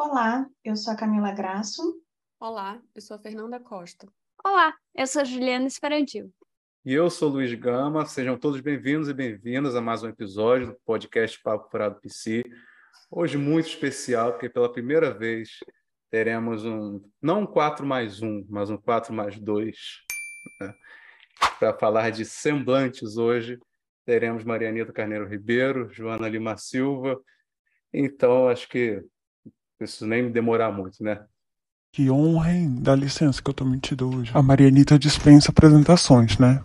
Olá, eu sou a Camila Graço. Olá, eu sou a Fernanda Costa. Olá, eu sou a Juliana Esperantil. E eu sou Luiz Gama. Sejam todos bem-vindos e bem-vindas a mais um episódio do podcast Papo Furado PC. Hoje muito especial, porque pela primeira vez teremos um, não um 4 mais 1, mas um 4 mais 2. Né? Para falar de semblantes hoje, teremos Marianita Carneiro Ribeiro, Joana Lima Silva. Então, acho que preciso nem demorar muito, né? Que honra, hein? Dá licença que eu tô mentindo hoje. A Marianita dispensa apresentações, né?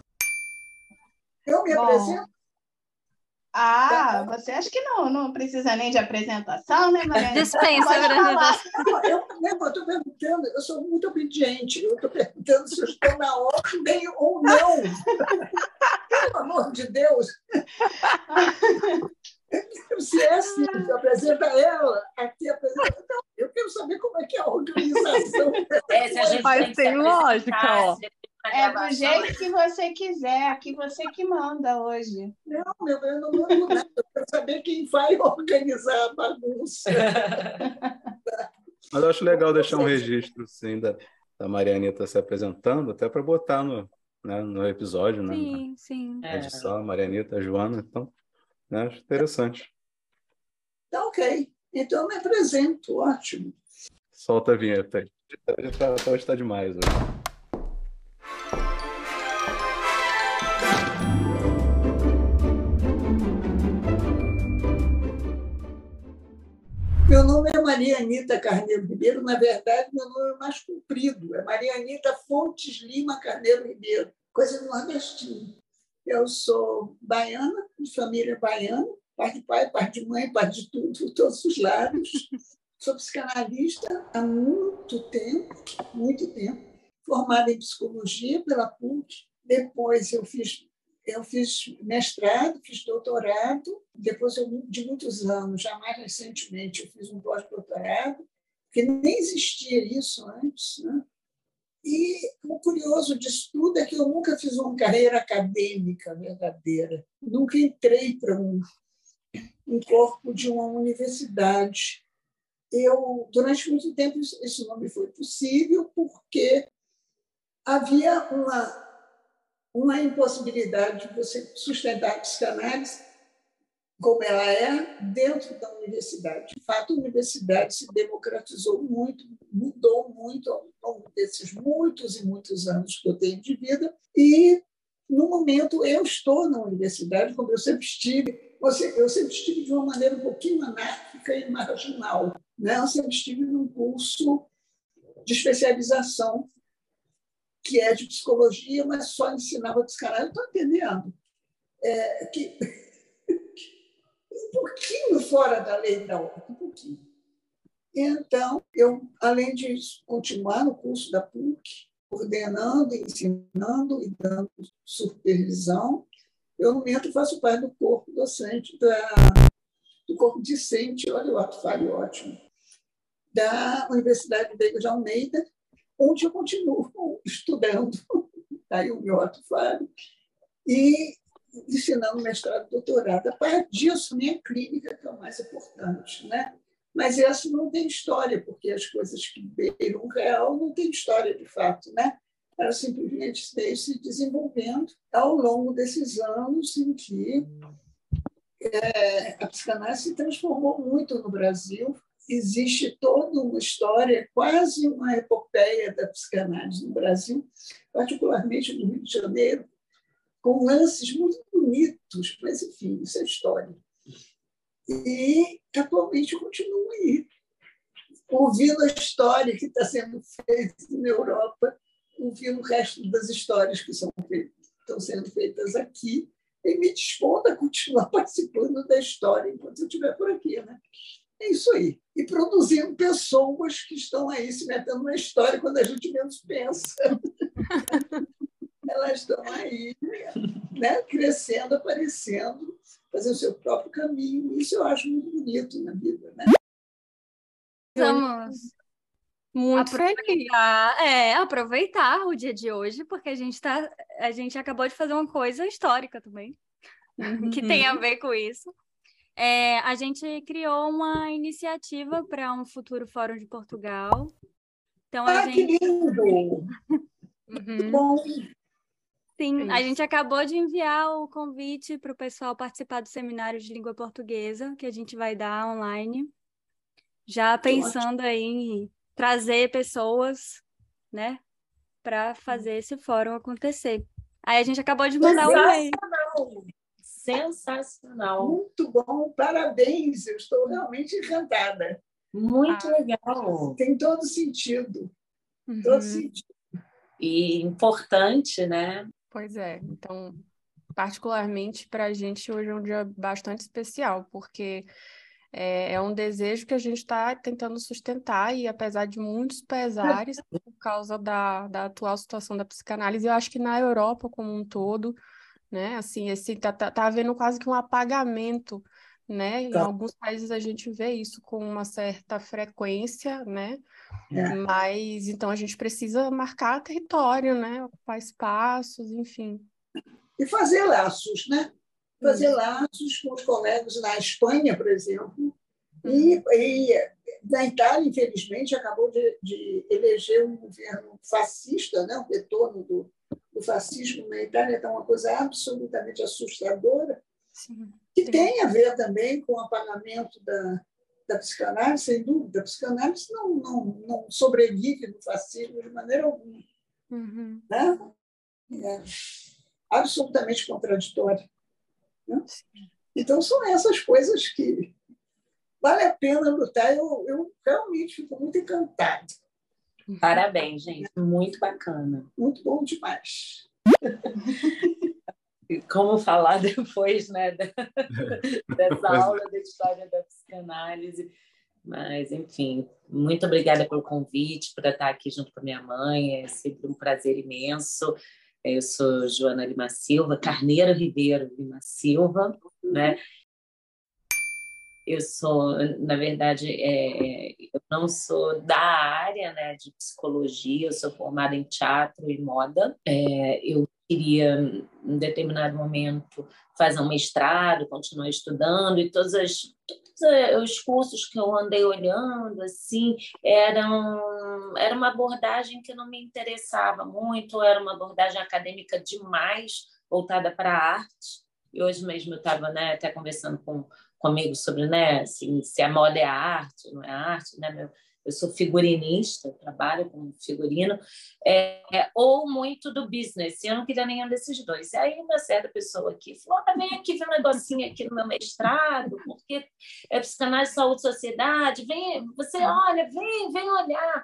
Eu me Bom. apresento? Ah, você acha que não, não precisa nem de apresentação, né, Mariana? Dispensa a apresentação. Não, eu estou perguntando, eu sou muito obediente, eu estou perguntando se eu estou na ordem ou não. Pelo amor de Deus. Se é assim, se apresenta ela, aqui apresenta. Não, eu quero saber como é que é a organização. É, se a gente Mas tem tem lógica, ó. É do jeito que você quiser, aqui você que manda hoje. Não, meu, eu não mando nada. Eu quero saber quem vai organizar a bagunça. Mas eu acho legal deixar um registro, sim, da, da Marianita se apresentando, até para botar no, né, no episódio, né? Sim, sim. Na edição, a Marianita, a Joana. Então, né, interessante. Tá ok. Então eu me apresento, ótimo. Solta a vinheta aí. Tá- tá- Hoje está demais. Hoje. Meu nome é Maria Anita Carneiro Ribeiro, na verdade, meu nome é mais comprido, é Maria Anita Fontes Lima Carneiro Ribeiro, coisa do nordestino. Eu sou baiana, de família baiana, pai de pai, pai de mãe, pai de tudo, todos os lados. Sou psicanalista há muito tempo, muito tempo, formada em psicologia pela PUC. Depois eu fiz eu fiz mestrado, fiz doutorado, depois eu, de muitos anos, já mais recentemente, eu fiz um pós-doutorado, porque nem existia isso antes. Né? E o curioso disso tudo é que eu nunca fiz uma carreira acadêmica verdadeira, nunca entrei para um, um corpo de uma universidade. Eu, durante muito tempo, isso não me foi possível, porque havia uma uma impossibilidade de você sustentar a psicanálise como ela é dentro da universidade. De fato, a universidade se democratizou muito, mudou muito ao longo desses muitos e muitos anos que eu tenho de vida. E, no momento, eu estou na universidade, como eu sempre estive, eu sempre estive de uma maneira um pouquinho anárquica e marginal. Né? Eu sempre estive num curso de especialização que é de psicologia, mas só ensinava psicanálise. Estou entendendo. É, que, pouquinho fora da lei da ordem, um pouquinho. Então, eu, além de continuar no curso da PUC, coordenando, ensinando e dando supervisão, eu, no momento, faço parte do corpo docente, da, do corpo discente, olha o ato falho ótimo, da Universidade Veiga de Almeida, onde eu continuo estudando, aí o meu ato falho, e ensinando mestrado doutorado. A partir disso, minha clínica, que é o mais importante. Né? Mas essa não tem história, porque as coisas que beiram o real não tem história de fato. Né? Ela simplesmente veio se desenvolvendo ao longo desses anos em que é, a psicanálise se transformou muito no Brasil. Existe toda uma história, quase uma epopeia da psicanálise no Brasil, particularmente no Rio de Janeiro, com lances muito bonitos, mas, enfim, isso é história. E, atualmente, continua aí, ouvindo a história que está sendo feita na Europa, ouvindo o resto das histórias que são feitas, estão sendo feitas aqui, e me dispondo a continuar participando da história enquanto eu estiver por aqui. Né? É isso aí. E produzindo pessoas que estão aí se metendo na história quando a gente menos pensa. Elas estão aí, né? crescendo, aparecendo, fazendo o seu próprio caminho. Isso eu acho muito bonito na vida. Né? Vamos Muito feliz. aproveitar, é, aproveitar o dia de hoje, porque a gente tá, a gente acabou de fazer uma coisa histórica também, que tem a ver com isso. É, a gente criou uma iniciativa para um futuro Fórum de Portugal. Então, a Ah, que gente. lindo! Uhum. Bom, Sim, a Isso. gente acabou de enviar o convite para o pessoal participar do seminário de língua portuguesa que a gente vai dar online, já pensando aí em trazer pessoas, né, para fazer esse fórum acontecer. Aí a gente acabou de mandar o e-mail. Sensacional! Sensacional! muito bom, parabéns, eu estou realmente encantada. Muito legal! Tem todo sentido, todo Uhum. sentido. E importante, né? Pois é, então, particularmente para a gente hoje é um dia bastante especial, porque é, é um desejo que a gente está tentando sustentar, e apesar de muitos pesares, por causa da, da atual situação da psicanálise, eu acho que na Europa como um todo, né, assim, esse, tá, tá, tá havendo quase que um apagamento, né, em Tá. alguns países a gente vê isso com uma certa frequência, né, É. mas então a gente precisa marcar território, né, ocupar espaços, enfim. E fazer laços, né? Fazer laços com os colegas na Espanha, por exemplo. E, e na Itália, infelizmente, acabou de, de eleger um governo fascista, né? o retorno do, do fascismo na Itália está uma coisa absolutamente assustadora, Sim. que Sim. tem a ver também com o apagamento da, da psicanálise, sem dúvida. A psicanálise não, não, não sobrevive no fascismo de maneira alguma. Uhum. Né? É absolutamente contraditório. né? Então, são essas coisas que vale a pena lutar. Eu, eu realmente fico muito encantada. Parabéns, gente. Muito bacana. Muito bom demais. Como falar depois, né, da- dessa é. aula da história da psicanálise. Mas, enfim, muito obrigada pelo convite, por estar aqui junto com a minha mãe. É sempre um prazer imenso. Eu sou Joana Lima Silva, Carneiro Ribeiro Lima Silva, né? Eu sou, na verdade, é, eu não sou da área né, de psicologia, eu sou formada em teatro e moda. É, eu queria, em determinado momento, fazer um mestrado, continuar estudando, e todos, as, todos os cursos que eu andei olhando, assim, eram era uma abordagem que não me interessava muito, era uma abordagem acadêmica demais, voltada para a arte. E hoje mesmo eu estava né, até conversando com comigo sobre né, assim, se a moda é arte, não é arte, né? Meu, eu sou figurinista, trabalho com figurino, é, é, ou muito do business, e eu não queria nenhum desses dois. E aí uma certa pessoa aqui falou, ah, vem aqui ver um negocinho aqui no meu mestrado, porque é psicanálise, saúde, sociedade, vem, você olha, vem, vem olhar.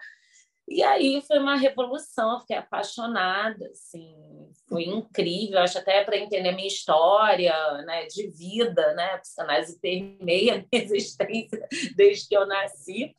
E aí foi uma revolução, eu fiquei apaixonada, assim, foi incrível, acho até para entender a minha história, né, de vida, né, a psicanálise permeia a minha existência desde que eu nasci.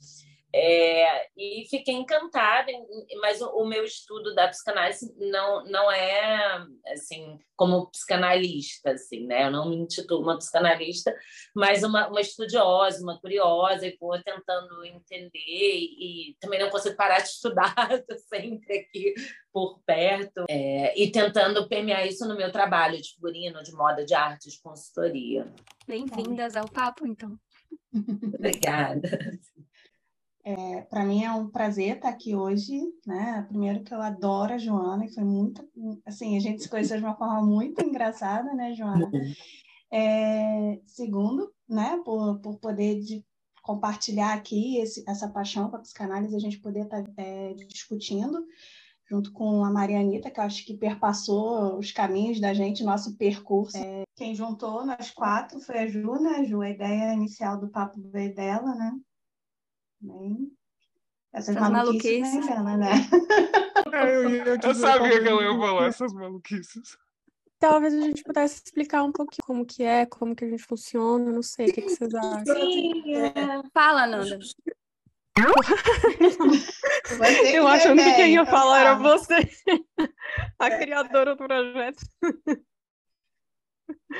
É, e fiquei encantada, mas o, o, meu estudo da psicanálise não, não é assim como psicanalista, assim, né? Eu não me intitulo uma psicanalista, mas uma, uma estudiosa, uma curiosa, e vou tentando entender, e, e também não consigo parar de estudar, estou sempre aqui por perto, é, e tentando permear isso no meu trabalho de figurino, de moda, de arte, de consultoria. Bem-vindas ao papo, então. Obrigada. É, para mim é um prazer estar aqui hoje, né? Primeiro que eu adoro a Joana e foi muito, assim, a gente se conheceu de uma forma muito engraçada, né, Joana? É, segundo, né, por, por poder de compartilhar aqui esse, essa paixão com a psicanálise, a gente poder estar é, discutindo junto com a Marianita, que eu acho que perpassou os caminhos da gente, nosso percurso. É, quem juntou nós quatro foi a Ju, né, Ju? A ideia inicial do papo veio dela, né? Bem, essas Essas maluquices, maluquices. né? É, eu, Eu sabia que ela ia falar essas maluquices. Talvez a gente pudesse explicar um pouquinho como que é, como que a gente funciona, não sei, o que, que vocês acham? Sim, é. Fala, Nanda. Eu achando que quem ia então falar era você, a criadora do projeto.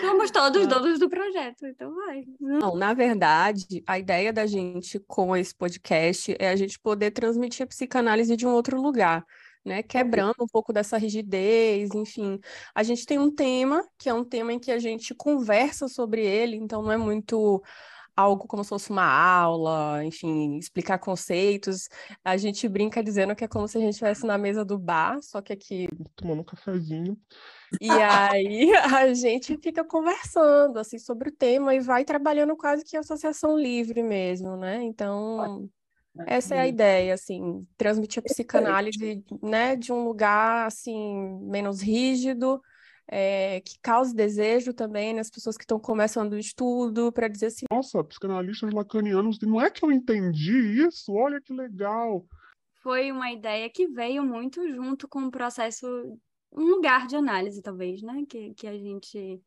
Somos todos donos do projeto, então vai. Não, na verdade, a ideia da gente com esse podcast é a gente poder transmitir a psicanálise de um outro lugar, né, quebrando um pouco dessa rigidez, enfim. A gente tem um tema, que é um tema em que a gente conversa sobre ele, então não é muito algo como se fosse uma aula, enfim, explicar conceitos. A gente brinca dizendo que é como se a gente estivesse na mesa do bar, só que aqui tomando um cafezinho. E aí a gente fica conversando assim sobre o tema e vai trabalhando quase que associação livre mesmo, né? Então, essa é a ideia, assim, transmitir a psicanálise, né, de um lugar assim menos rígido, é, que cause desejo também nas pessoas que estão começando o estudo, para dizer assim: Nossa, psicanalistas lacanianos, não é que eu entendi isso, olha que legal. Foi uma ideia que veio muito junto com o processo, um lugar de análise, talvez, né? Que, que a gente.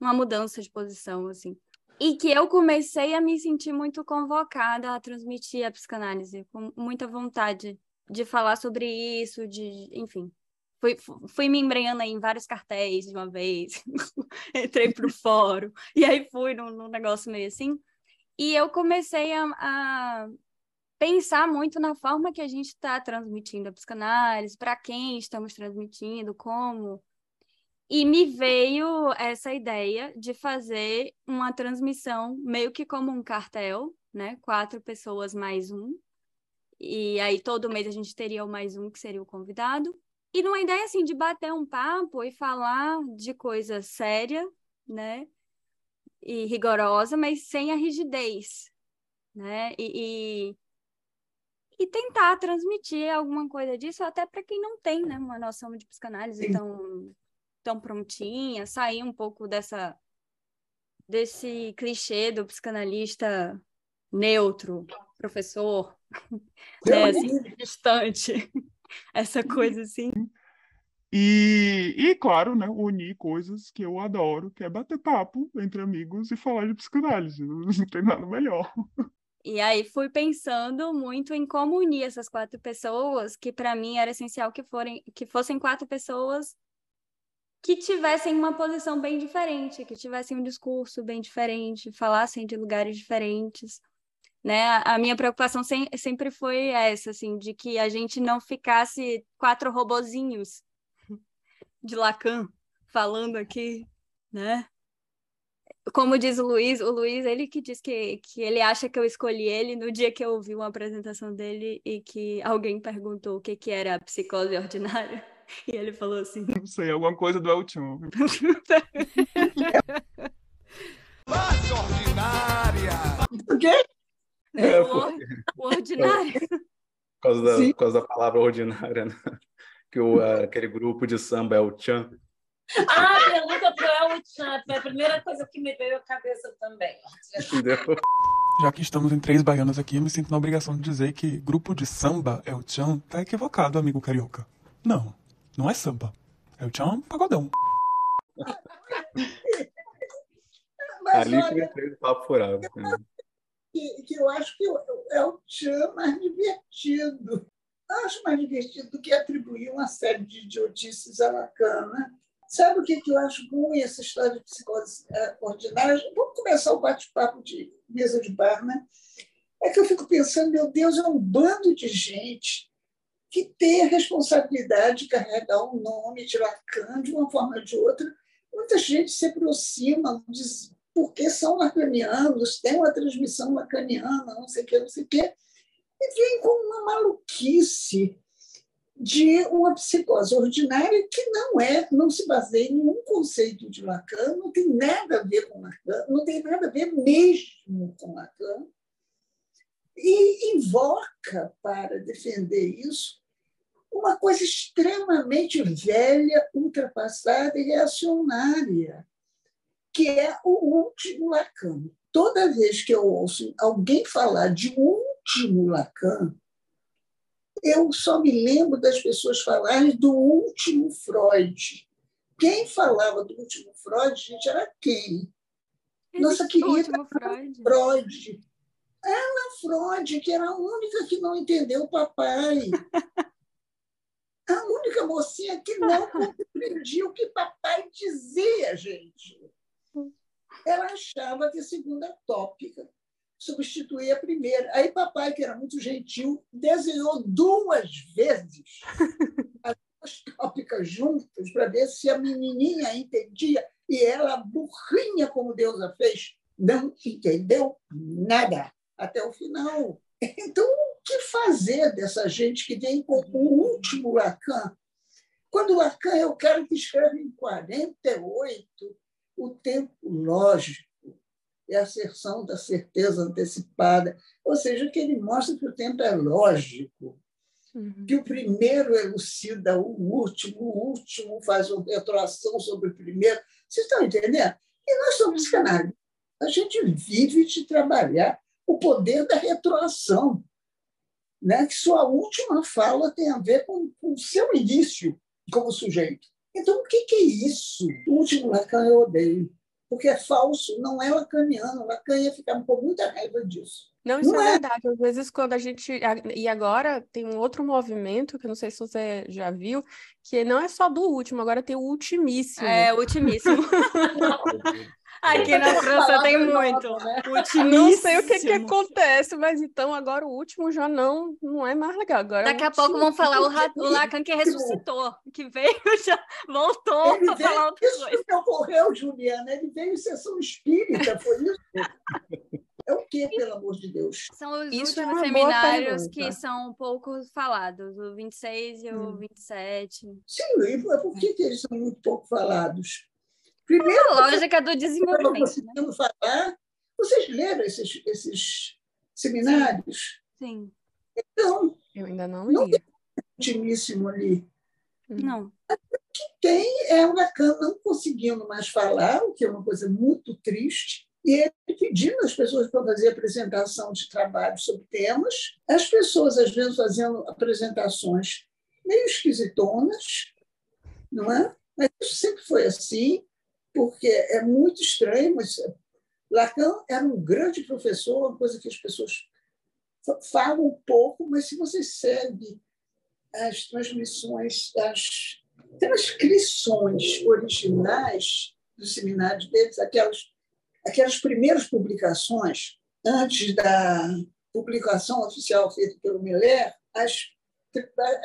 Uma mudança de posição, assim. E que eu comecei a me sentir muito convocada a transmitir a psicanálise, com muita vontade de falar sobre isso, de, enfim, fui, fui me embrenhando em vários cartéis de uma vez, entrei para o fórum, e aí fui num, num, negócio meio assim. E eu comecei a, a pensar muito na forma que a gente está transmitindo a psicanálise, para quem estamos transmitindo, como. E me veio essa ideia de fazer uma transmissão meio que como um cartel, né? Quatro pessoas mais um. E aí todo mês a gente teria o mais um, que seria o convidado. E numa ideia assim de bater um papo e falar de coisa séria, né? E rigorosa, mas sem a rigidez, né? E, e, e tentar transmitir alguma coisa disso até para quem não tem, né, uma noção de psicanálise tão tão prontinha, sair um pouco dessa desse clichê do psicanalista neutro, professor, né, assim, distante essa coisa assim. E, e, claro, né, unir coisas que eu adoro, que é bater papo entre amigos e falar de psicanálise. Não tem nada melhor. E aí fui pensando muito em como unir essas quatro pessoas, que para mim era essencial que, forem, que fossem quatro pessoas que tivessem uma posição bem diferente, que tivessem um discurso bem diferente, falassem de lugares diferentes né? A minha preocupação sem, sempre foi essa, assim, de que a gente não ficasse quatro robozinhos de Lacan falando aqui, né? Como diz o Luiz, o Luiz, ele que diz que, que ele acha que eu escolhi ele no dia que eu ouvi uma apresentação dele e que alguém perguntou o que, que era a psicose ordinária. E ele falou assim... Não sei, alguma coisa do Elton. ordinária! O quê? É, o, o ordinário. Por causa, da, por causa da palavra ordinária, né? Que o, aquele grupo de samba é o Chan. Ah, pergunta pro El Chan. Foi a primeira coisa que me veio à cabeça também. Entendeu? Já que estamos em três baianas aqui, eu me sinto na obrigação de dizer que grupo de samba é o Chan tá equivocado, amigo carioca. Não, não é samba. É o Chan pagodão. Ali que eu entrei no papo furado. Né? que, que eu acho que é o tchan mais divertido. Eu acho mais divertido do que atribuir uma série de idiotices a Lacan. Né? Sabe o que, que eu acho ruim essa história de psicose é, ordinária? Vamos começar o bate-papo de mesa de bar, né? É que eu fico pensando, meu Deus, é um bando de gente que tem a responsabilidade de carregar o nome de Lacan de uma forma ou de outra. Muita gente se aproxima, diz, porque são lacanianos, tem uma transmissão lacaniana, não sei o que, não sei o que, e vem com uma maluquice de uma psicose ordinária que não é, não se baseia em nenhum conceito de Lacan, não tem nada a ver com Lacan, não tem nada a ver mesmo com Lacan, e invoca para defender isso uma coisa extremamente velha, ultrapassada e reacionária, que é o último Lacan. Toda vez que eu ouço alguém falar de último Lacan, eu só me lembro das pessoas falarem do último Freud. Quem falava do último Freud, gente, era quem? Nossa querida Freud. Freud. Ana Freud, que era a única que não entendeu o papai. a única mocinha que não compreendia o que papai dizia, gente ela achava que a segunda tópica substituir a primeira. Aí papai, que era muito gentil, desenhou duas vezes as duas tópicas juntas para ver se a menininha entendia e ela, burrinha como Deus a fez, não entendeu nada até o final. Então, o que fazer dessa gente que vem com o último Lacan? Quando Lacan, eu quero que escreva em 48, o tempo lógico é a asserção da certeza antecipada, ou seja, que ele mostra que o tempo é lógico, uhum. que o primeiro elucida o último, o último faz uma retroação sobre o primeiro. Vocês estão entendendo? E nós somos uhum. canais. A gente vive de trabalhar o poder da retroação, né? que sua última fala tem a ver com, com o seu início como sujeito. Então, o que, que é isso? O último Lacan eu odeio porque é falso, não é lacaniano. Lacan ia ficar com muita raiva disso. Não, isso não é, é verdade. Às vezes, quando a gente. E agora tem um outro movimento, que eu não sei se você já viu, que não é só do último, agora tem o ultimíssimo. É, o ultimíssimo. Aqui na França tem muito. Né? Não sei o que, que acontece, mas então agora o último já não, não é mais legal. Agora Daqui é a pouco vão falar o, o Lacan que ressuscitou, que veio, já voltou para falar outra isso coisa. Isso que ocorreu, Juliana. Ele veio em sessão espírita, foi isso? É o que, pelo amor de Deus? São os Isso é últimos é seminários que são pouco falados, o 26 e o hum. 27. Sim, e por que, que eles são muito pouco falados? Primeiro, a lógica do desenvolvimento. Né? falar. Vocês leram esses, esses seminários? Sim. Então, eu ainda não li. Não tem ultimíssimo ali. Não. O que tem é o Lacan não conseguindo mais falar, o que é uma coisa muito triste, e ele pedindo às pessoas para fazer apresentação de trabalho sobre temas, as pessoas, às vezes, fazendo apresentações meio esquisitonas, não é? Mas isso sempre foi assim porque é muito estranho, mas Lacan era um grande professor, uma coisa que as pessoas falam um pouco, mas se você segue as transmissões, as transcrições originais dos seminários deles, aquelas, aquelas primeiras publicações, antes da publicação oficial feita pelo Miller, as,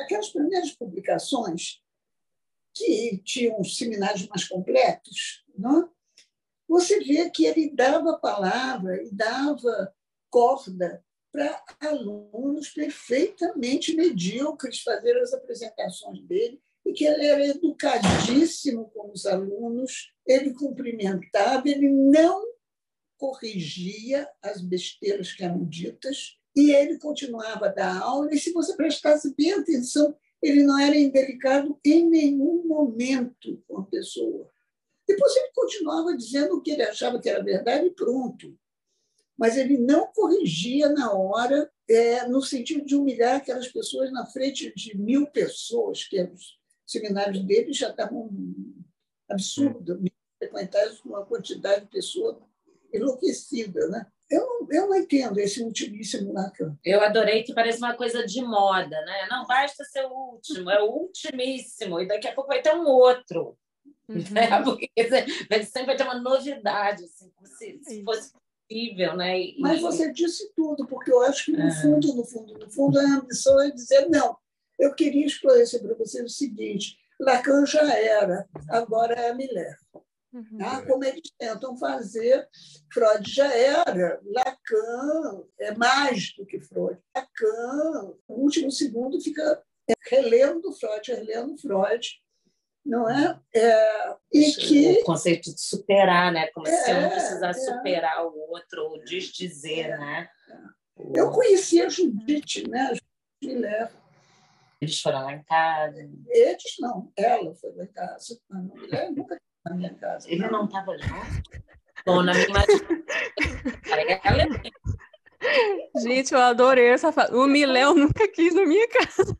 aquelas primeiras publicações que tinham seminários mais completos, não? É? você vê que ele dava palavra e dava corda para alunos perfeitamente medíocres fazer as apresentações dele e que ele era educadíssimo com os alunos, ele cumprimentava, ele não corrigia as besteiras que eram ditas e ele continuava a dar aula. E se você prestasse bem atenção, ele não era indelicado em nenhum momento com a pessoa. Depois ele continuava dizendo o que ele achava que era verdade e pronto. Mas ele não corrigia na hora, é, no sentido de humilhar aquelas pessoas na frente de mil pessoas, que os seminários dele já estavam absurdos, frequentados com uma quantidade de pessoas enlouquecida. Né? Eu não, eu não entendo esse ultimíssimo Lacan. Eu adorei que parece uma coisa de moda, né? Não basta ser o último, é o ultimíssimo, e daqui a pouco vai ter um outro. Uhum. Né? Porque sempre vai ter uma novidade, assim, se, se fosse possível, né? E... Mas você disse tudo, porque eu acho que no é. fundo, no fundo, no fundo, a ambição é dizer não. Eu queria esclarecer para você o seguinte: Lacan já era, agora é a Miller. Uhum. Tá? Como eles tentam fazer, Freud já era, Lacan é mais do que Freud. Lacan, no último segundo, fica relendo Freud, relendo Freud, não é? é e que... O conceito de superar, né? Como é, se um precisasse é. superar o outro, ou desdizer, é, né? Eu conheci a Judite, né? A Judite Eles foram lá em casa? Eles não, ela foi lá em casa. Não, mulher nunca na minha casa. Ele não estava junto? Bom, na minha Gente, eu adorei essa fala. O Miléu nunca quis na minha casa.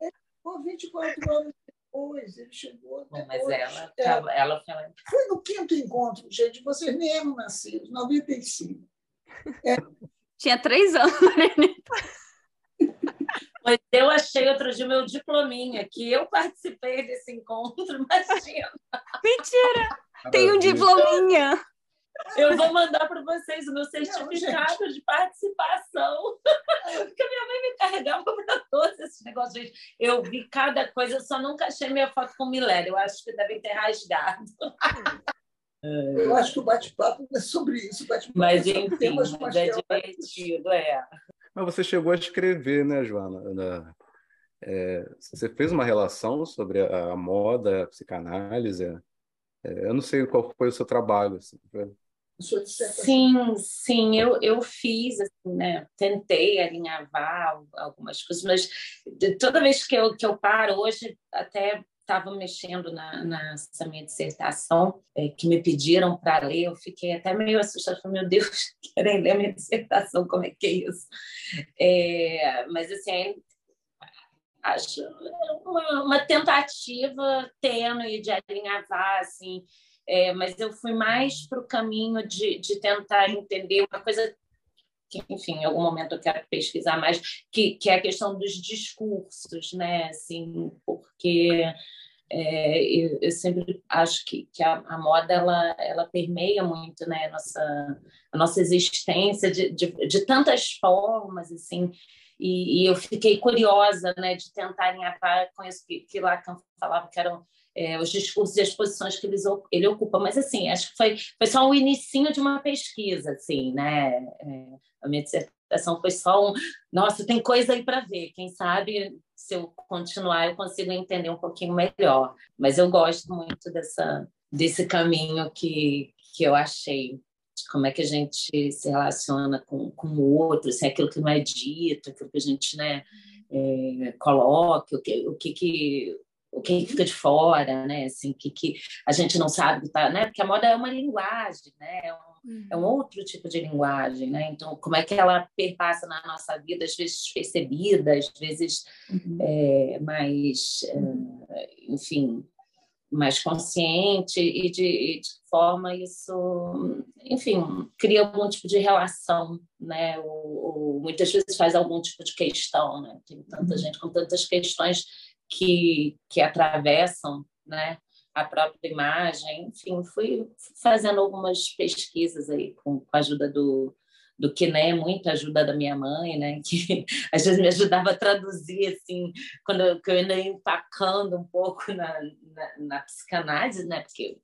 Ele ficou 24 horas depois, ele chegou. Depois, mas ela, é, ela foi lá. Foi no quinto encontro, gente. Vocês nem eram nascidos, 95. É. Tinha três anos, Mas eu achei outro dia o meu diplominha, que eu participei desse encontro, imagina. Mentira! Tem um diplominha. Eu vou mandar para vocês o meu certificado não, de participação. Porque a minha mãe me carregava para todos esses negócios. Eu vi cada coisa, só nunca achei minha foto com Milério. Eu acho que devem ter rasgado. Eu acho que o bate-papo é sobre isso. Mas, é enfim, temas, mas é divertido, é. Mas você chegou a escrever, né, Joana? É, você fez uma relação sobre a, a moda, a psicanálise. É, eu não sei qual foi o seu trabalho. Assim, Sim, sim, eu, eu fiz, assim, né? Tentei alinhavar algumas coisas, mas toda vez que eu, que eu paro, hoje até estava mexendo na, nessa minha dissertação, é, que me pediram para ler, eu fiquei até meio assustada, falei, meu Deus, querem ler minha dissertação, como é que é isso? É, mas, assim, acho uma, uma tentativa tênue de alinhavar, assim, é, mas eu fui mais para o caminho de, de tentar entender uma coisa que, enfim, em algum momento eu quero pesquisar mais, que, que é a questão dos discursos, né? Assim, porque é, eu, eu, sempre acho que, que a, a, moda ela, ela permeia muito né, a, nossa, a nossa existência de, de, de tantas formas, assim, e, e, eu fiquei curiosa né, de tentar alinhar com isso que, que Lacan falava, que eram é, os discursos e as posições que eles, ele ocupa. Mas, assim, acho que foi, foi só o inicinho de uma pesquisa, assim, né? É, a minha dissertação foi só um... Nossa, tem coisa aí para ver. Quem sabe, se eu continuar, eu consigo entender um pouquinho melhor. Mas eu gosto muito dessa, desse caminho que, que eu achei como é que a gente se relaciona com, com o outro, se é aquilo que não é dito, aquilo que a gente né, é, coloca, o que, o que, que o que fica de fora, né? Assim, que, que a gente não sabe, tá, né? Porque a moda é uma linguagem, né? É um, uhum. é um outro tipo de linguagem, né? Então, como é que ela perpassa na nossa vida, às vezes percebida, às vezes uhum. é, mais, é, enfim, mais consciente e de, e de forma isso, enfim, cria algum tipo de relação, né? Ou, ou, muitas vezes faz algum tipo de questão, né? Tem tanta uhum. gente com tantas questões que, que atravessam né, a própria imagem. Enfim, fui fazendo algumas pesquisas aí com, com a ajuda do, do Kiné, muita ajuda da minha mãe, né, que às vezes me ajudava a traduzir, assim, quando eu, eu ainda ia empacando um pouco na, na, na psicanálise, né, porque,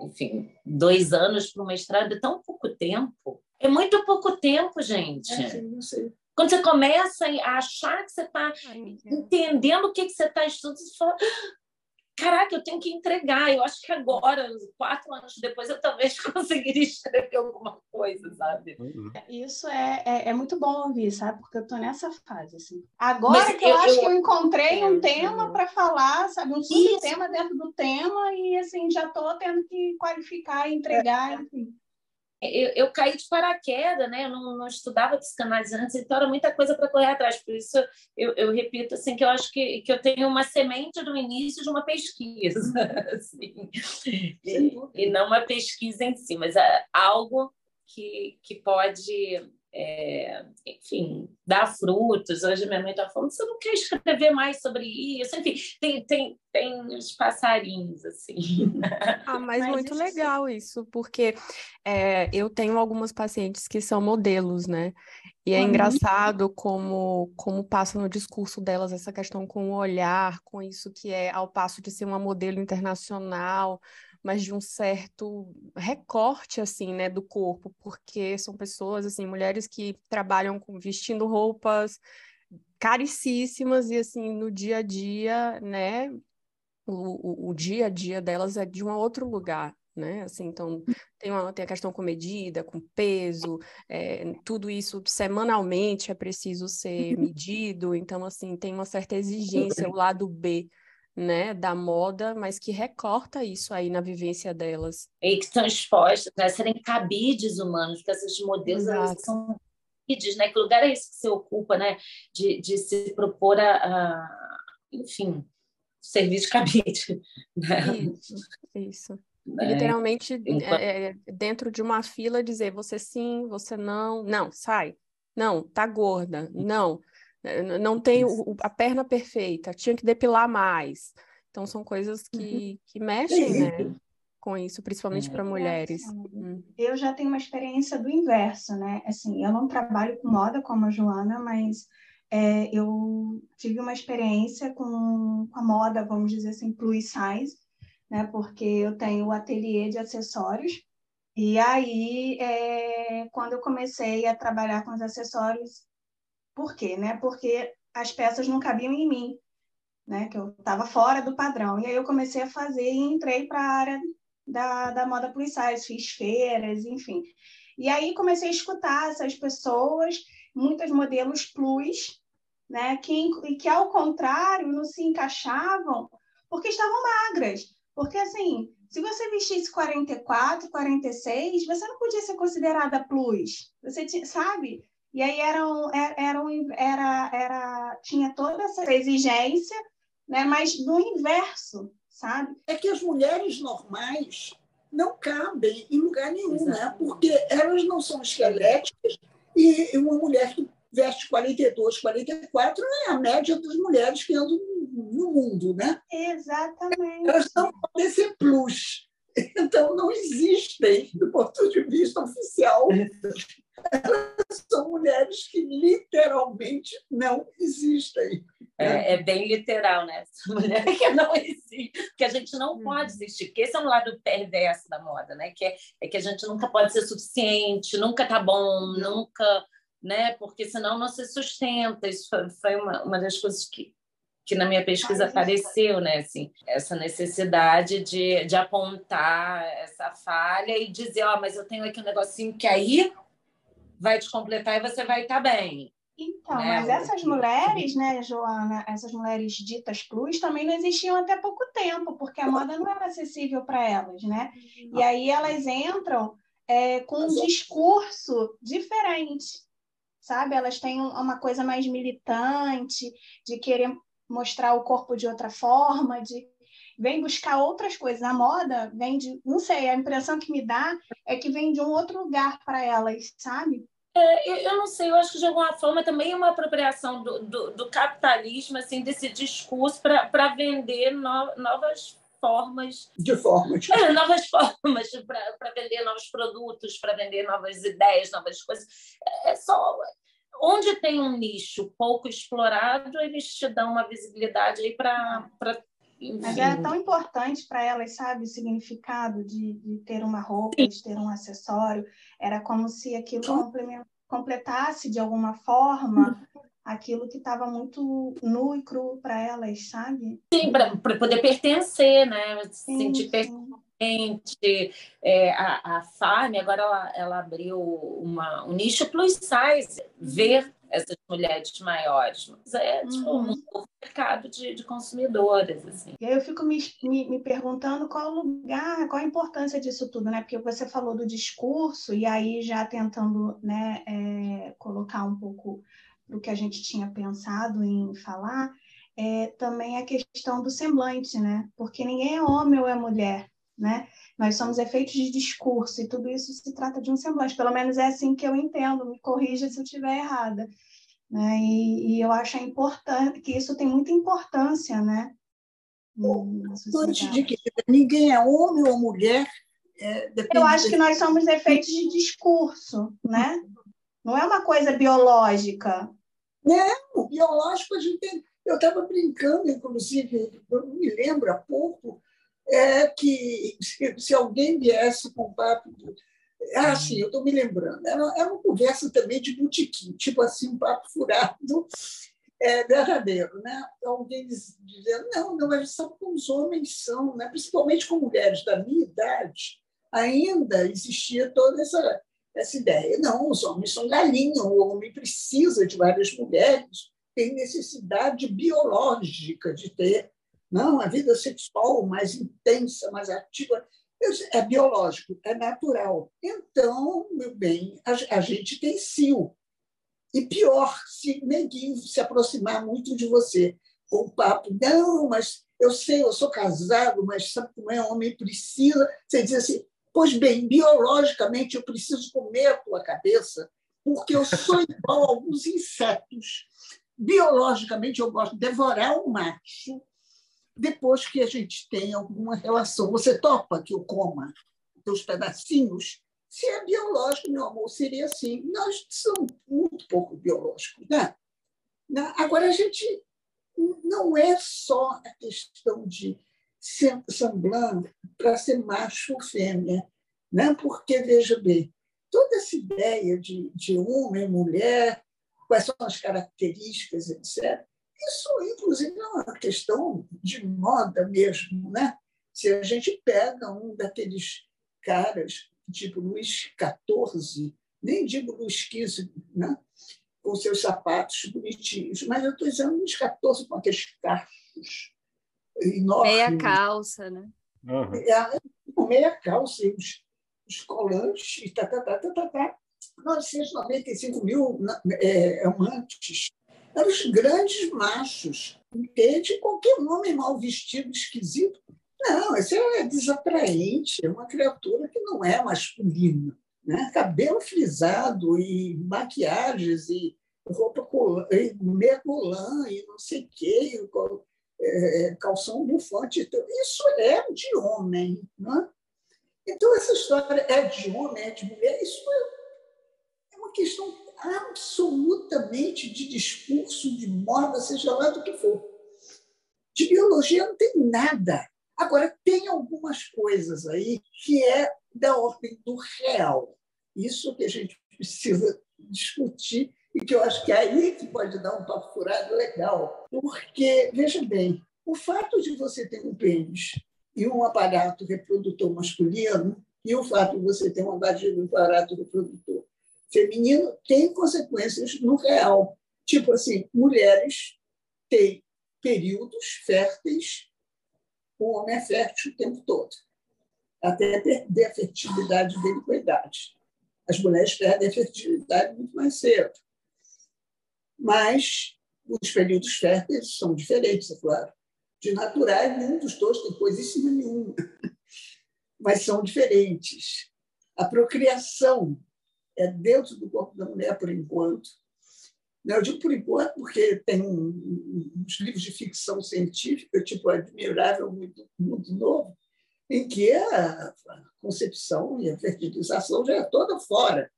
enfim, dois anos para o mestrado é tão pouco tempo. É muito pouco tempo, gente. É, sim. Quando você começa a achar que você está entendendo o que, que você está estudando, você fala, caraca, eu tenho que entregar. Eu acho que agora, quatro anos depois, eu talvez conseguiria escrever alguma coisa, sabe? Uhum. Isso é, é, é, muito bom ouvir, sabe? Porque eu tô nessa fase, assim. Agora Mas que eu, eu acho eu... que eu encontrei um tema para falar, sabe? Um subtema dentro do tema e, assim, já tô tendo que qualificar, entregar, é. enfim eu, eu, caí de paraquedas, né? Eu não, não estudava psicanálise antes, então era muita coisa para correr atrás. Por isso eu, eu, repito assim que eu acho que, que eu tenho uma semente do início de uma pesquisa, assim. e, e, não uma pesquisa em si, mas é algo que, que pode é, enfim, dar frutos. Hoje minha mãe está falando, você não quer escrever mais sobre isso? Enfim, tem, tem, tem os passarinhos, assim. Ah, mas, mas muito isso legal isso, porque é, eu tenho algumas pacientes que são modelos, né? E é uhum. engraçado como, como passa no discurso delas essa questão com o olhar, com isso que é ao passo de ser uma modelo internacional, mas de um certo recorte assim, né, do corpo, porque são pessoas assim, mulheres que trabalham com vestindo roupas caríssimas e assim no dia a dia, né, o, o, o dia a dia delas é de um outro lugar, né? Assim, então tem, uma, tem a questão com medida, com peso, é, tudo isso semanalmente é preciso ser medido, então assim tem uma certa exigência, o lado B né, da moda, mas que recorta isso aí na vivência delas. E que estão expostas a serem cabides humanos, porque essas modelos são cabides, né? Que lugar é esse que você ocupa, né? De, de se propor a, a enfim, servir de cabide. Né? Isso, isso. Né? Literalmente, Enquanto... é, é, dentro de uma fila, dizer você sim, você não, não, sai, não, tá gorda, não, né, não tem o, a perna perfeita, tinha que depilar mais. Então, são coisas que, uhum. que mexem, né? com isso, principalmente é. para mulheres? Hum. Eu já tenho uma experiência do inverso, né? Assim, eu não trabalho com moda como a Joana, mas é, eu tive uma experiência com, com a moda, vamos dizer assim, plus size, né? Porque eu tenho o ateliê de acessórios e aí, é, quando eu comecei a trabalhar com os acessórios, por quê? Né? Porque as peças não cabiam em mim, né? Que eu estava fora do padrão. E aí eu comecei a fazer e entrei para a área da, da moda plus size, fiz feiras, enfim. E aí comecei a escutar essas pessoas, muitos modelos plus, né? Que, que ao contrário não se encaixavam porque estavam magras. Porque assim, se você vestisse 44, 46, você não podia ser considerada plus. Você sabe? E aí eram, eram, era, era, tinha toda essa exigência, né? mas no inverso, sabe? É que as mulheres normais não cabem em lugar nenhum, né? porque elas não são esqueléticas e uma mulher que veste 42, 44 não é a média das mulheres que andam no mundo, né? Exatamente. Elas não podem ser plus. Então, não existem, do ponto de vista oficial. Elas são mulheres que literalmente não existem. É, é, bem literal, né? Essa mulher que não existe, porque a gente não pode existir, porque esse é um lado perverso da moda, né? Que é, é que a gente nunca pode ser suficiente, nunca tá bom, nunca, né? Porque senão não se sustenta. Isso foi, foi uma, uma das coisas que que na minha pesquisa apareceu, né? Assim, essa necessidade de, de apontar essa falha e dizer, ó, oh, mas eu tenho aqui um negocinho que aí vai te completar e você vai estar tá bem. Então, né? mas essas mulheres, né, Joana, essas mulheres ditas plus também não existiam até pouco tempo, porque a moda não era acessível para elas, né? E aí elas entram é, com um discurso diferente, sabe? Elas têm uma coisa mais militante, de querer mostrar o corpo de outra forma, de vem buscar outras coisas. A moda vem de, não sei, a impressão que me dá é que vem de um outro lugar para elas, sabe? É, eu não sei, eu acho que de alguma forma também é uma apropriação do, do, do capitalismo, assim, desse discurso para vender no, novas formas. De formas. É, novas formas para vender novos produtos, para vender novas ideias, novas coisas. É, é só onde tem um nicho pouco explorado, eles te dão uma visibilidade aí para. Mas era tão importante para elas, sabe, o significado de, de, ter uma roupa, Sim. de ter um acessório. Era como se aquilo completasse de alguma forma aquilo que estava muito nu e cru para elas, sabe? Sim, para poder pertencer, né? Se sentir pertencente é, a, a Farm agora ela, ela abriu uma, um nicho plus size, ver essas mulheres maiores. Mas é tipo, uhum. um mercado de, de consumidores. Assim. E aí eu fico me, me, me, perguntando qual o lugar, qual a importância disso tudo, né? Porque você falou do discurso, e aí já tentando né, é, colocar um pouco o que a gente tinha pensado em falar, é também a questão do semblante, né? Porque ninguém é homem ou é mulher né? Nós somos efeitos de discurso e tudo isso se trata de um semblante. Pelo menos é assim que eu entendo. Me corrija se eu estiver errada. Né? E, e, eu acho importante que isso tem muita importância, né? Antes de que ninguém é homem ou mulher. É, eu acho que nós somos efeitos de discurso, né? Não é uma coisa biológica. Não, biológico a gente tem. Eu estava brincando, inclusive, eu me lembro há pouco, é que se, se alguém viesse com papo. De, ah, sim, eu estou me lembrando. Era, era uma conversa também de botiquim, tipo assim, um papo furado é, verdadeiro. Né? Alguém dizendo, não, não, mas sabe como os homens são, né? principalmente com mulheres da minha idade, ainda existia toda essa, essa ideia. Não, os homens são galinha, o homem precisa de várias mulheres, tem necessidade biológica de ter não, a vida sexual mais intensa, mais ativa, é biológico, é natural. Então, meu bem, a, a gente tem cio. E pior, se ninguém se aproximar muito de você com o papo, não, mas eu sei, eu sou casado, mas sabe como é? Homem precisa. Você diz assim, pois bem, biologicamente eu preciso comer a tua cabeça, porque eu sou igual a alguns insetos. Biologicamente eu gosto de devorar um macho depois que a gente tem alguma relação. Você topa que eu coma os pedacinhos? Se é biológico, meu amor, seria assim. Nós somos muito pouco biológicos. Né? né? Agora, a gente não é só a questão de semblant para ser macho ou fêmea, né? porque, veja bem, toda essa ideia de, de homem, mulher, quais são as características, etc., isso, inclusive, é uma questão de moda mesmo. Né? Se a gente pega um daqueles caras, tipo Luís XIV, nem digo Luís XV, né? com seus sapatos bonitinhos, mas eu estou dizendo Luís XIV com aqueles cachos enormes. Meia calça, né? Uhum. É, meia calça e os, os colantes, e tá, tá, tá, tá, tá, tá. 995 mil é, amantes eram os grandes machos, entende? Qualquer homem mal vestido, esquisito. Não, esse é desatraente, é uma criatura que não é masculina. Né? Cabelo frisado e maquiagens e roupa colã, e meia colã e não sei o quê, é, calção bufante. Então, isso é de homem. Né? Então, essa história é de homem, é de mulher, isso é, é uma questão absolutamente de discurso, de moda, seja lá do que for. De biologia não tem nada. Agora, tem algumas coisas aí que é da ordem do real. Isso que a gente precisa discutir e que eu acho que é aí que pode dar um papo furado legal. Porque, veja bem, o fato de você ter um pênis e um aparato reprodutor masculino e o fato de você ter um aparato reprodutor feminino tem consequências no real. Tipo assim, mulheres têm períodos férteis, o homem é fértil o tempo todo, até perder a fertilidade dele com a idade. As mulheres perdem a fertilidade muito mais cedo. Mas os períodos férteis são diferentes, é claro. De naturais, nenhum dos dois tem coisíssima nenhuma, mas são diferentes. A procriação é dentro do corpo da mulher por enquanto. Eu digo por enquanto porque tem uns livros de ficção científica, tipo Admirável Mundo, Novo, em que a concepção e a fertilização já é toda fora.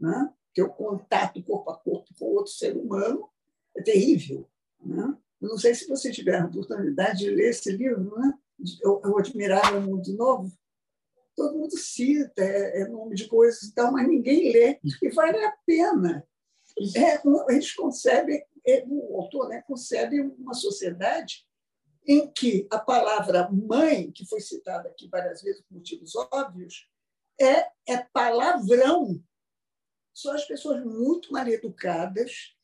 Né? Que o contato corpo a corpo com outro ser humano é terrível. Né? Eu não sei se você tiver a oportunidade de ler esse livro, né? O Admirável Mundo Novo, todo mundo cita, é, é nome de coisas e tal, mas ninguém lê. E vale a pena. É, eles concebem, é, o autor né, concebe uma sociedade em que a palavra mãe, que foi citada aqui várias vezes por motivos óbvios, é, é palavrão. Só as pessoas muito mal educadas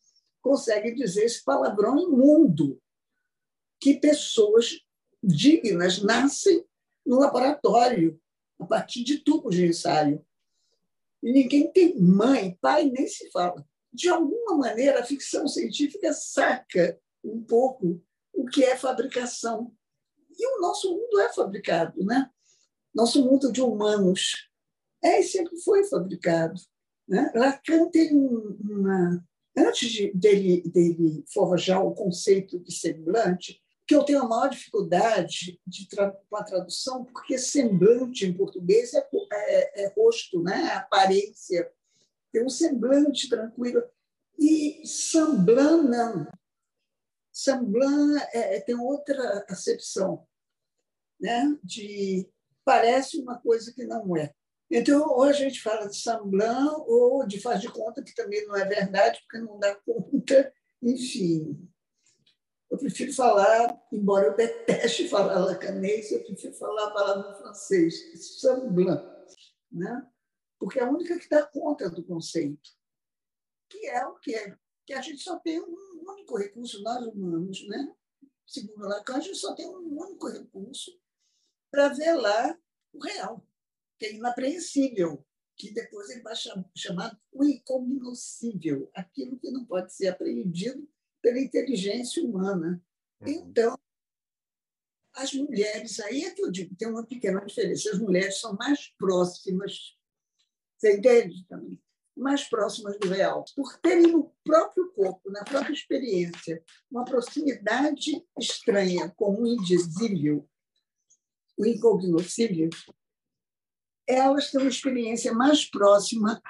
conseguem dizer esse palavrão imundo, que pessoas dignas nascem no laboratório a partir de tubos de ensaio. E ninguém tem mãe, pai, nem se fala. De alguma maneira, a ficção científica saca um pouco o que é fabricação. E o nosso mundo é fabricado, né? Nosso mundo de humanos é e sempre foi fabricado. Né? Lacan tem uma. Antes de, dele, dele forjar o conceito de semblante, que eu tenho a maior dificuldade de tra com a tradução, porque semblante em português é, é, é rosto, né? É aparência. Tem um semblante tranquilo. E semblant, não. Semblant é, é, tem outra acepção, né? de parece uma coisa que não é. Então, ou a gente fala de semblant, ou de faz de conta, que também não é verdade, porque não dá conta, enfim. Eu prefiro falar, embora eu deteste falar lacanês, eu prefiro falar a palavra francês, semblant, né? porque é a única que dá conta do conceito, que é o que é. Que a gente só tem um único recurso, nós humanos, né? segundo Lacan, a gente só tem um único recurso para velar o real, que é inapreensível, que depois ele vai chamar o incognoscível, aquilo que não pode ser apreendido pela inteligência humana. Uhum. Então, as mulheres, aí é que eu digo, tem uma pequena diferença, as mulheres são mais próximas, você entende também? mais próximas do real, por terem no próprio corpo, na própria experiência, uma proximidade estranha com o indizível, o incognoscível, elas têm uma experiência mais próxima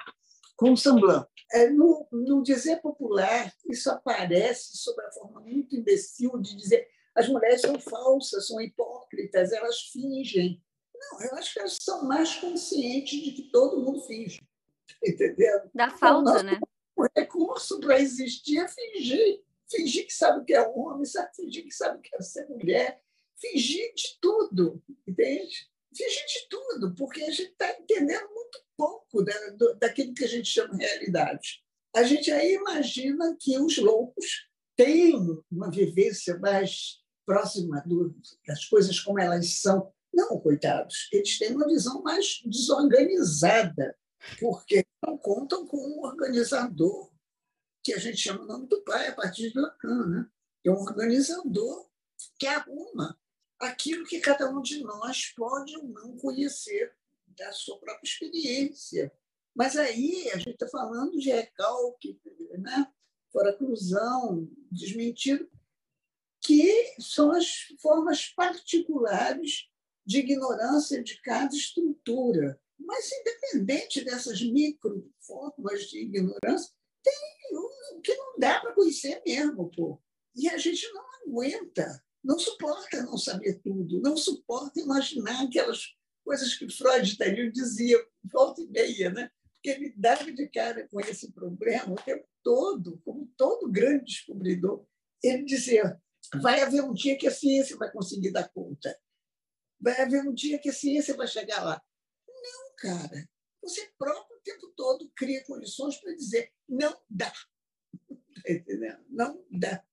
com o semblant. É, no, no dizer popular, isso aparece sob a forma muito imbecil de dizer as mulheres são falsas, são hipócritas, elas fingem. Não, eu acho que elas são mais conscientes de que todo mundo finge. Entendeu? Da falta, né? O recurso para existir é fingir. Fingir que sabe o que é homem, sabe, fingir que sabe o que é ser mulher, fingir de tudo, entende? Fingir de tudo, porque a gente está entendendo muito pouco da, daquilo que a gente chama de realidade. A gente aí imagina que os loucos têm uma vivência mais próxima do, das coisas como elas são. Não, coitados, eles têm uma visão mais desorganizada porque não contam com um organizador, que a gente chama o nome do pai a partir de Lacan, né? é um organizador que arruma aquilo que cada um de nós pode ou não conhecer da sua própria experiência. Mas aí a gente está falando de recalque, né? fora cruzão, desmentido, que são as formas particulares de ignorância de cada estrutura. Mas, independente dessas microformas de ignorância, tem um que não dá para conhecer mesmo. Pô. E a gente não aguenta, não suporta não saber tudo, não suporta imaginar aquelas coisas que Freud dizia volta e meia, né? porque ele dava de cara com esse problema o tempo todo, como todo grande descobridor. Ele dizia: vai haver um dia que a ciência vai conseguir dar conta, vai haver um dia que a ciência vai chegar lá cara. Você próprio o tempo todo cria condições para dizer não dá. Tá? Não dá.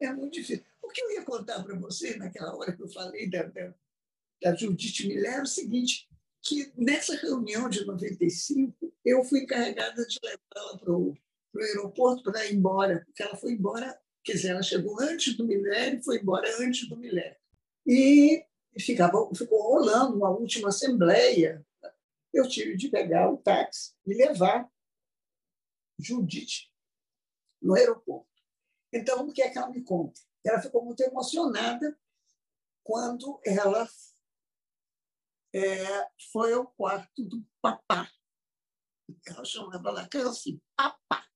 É muito difícil. O que eu ia contar para você naquela hora que eu falei da, da, da Judith Miller é o seguinte, que nessa reunião de 95, eu fui encarregada de levá-la para o aeroporto para ir embora, porque ela foi embora, quer dizer, ela chegou antes do Miller e foi embora antes do Miller. E ficava, ficou rolando uma última assembleia eu tive de pegar o táxi e levar Judite no aeroporto. Então, o que é que ela me conta? Ela ficou muito emocionada quando ela é, foi ao quarto do papá. Ela chamava Lacan assim, papá.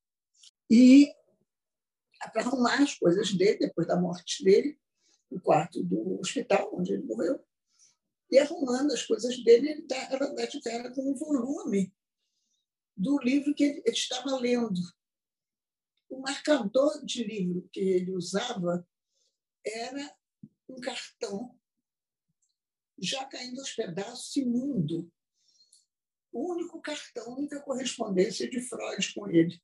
E para arrumar as coisas dele, depois da morte dele, no quarto do hospital onde ele morreu, e arrumando as coisas dele, ele era, era com um volume do livro que ele, estava lendo. O marcador de livro que ele usava era um cartão já caindo aos pedaços, imundo. O único cartão, a única correspondência de Freud com ele,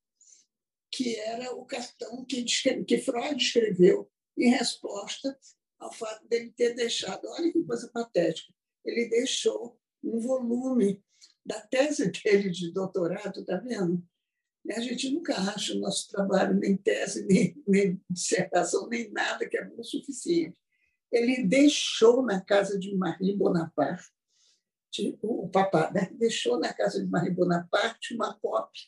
que era o cartão que, que Freud escreveu em resposta ao fato dele ter deixado, olha que coisa patética, ele deixou um volume da tese dele de doutorado, tá vendo? E a gente nunca acha o nosso trabalho, nem tese, nem, nem dissertação, nem nada que é bom o suficiente. Ele deixou na casa de Marie Bonaparte, o papá, né? deixou na casa de Marie Bonaparte uma cópia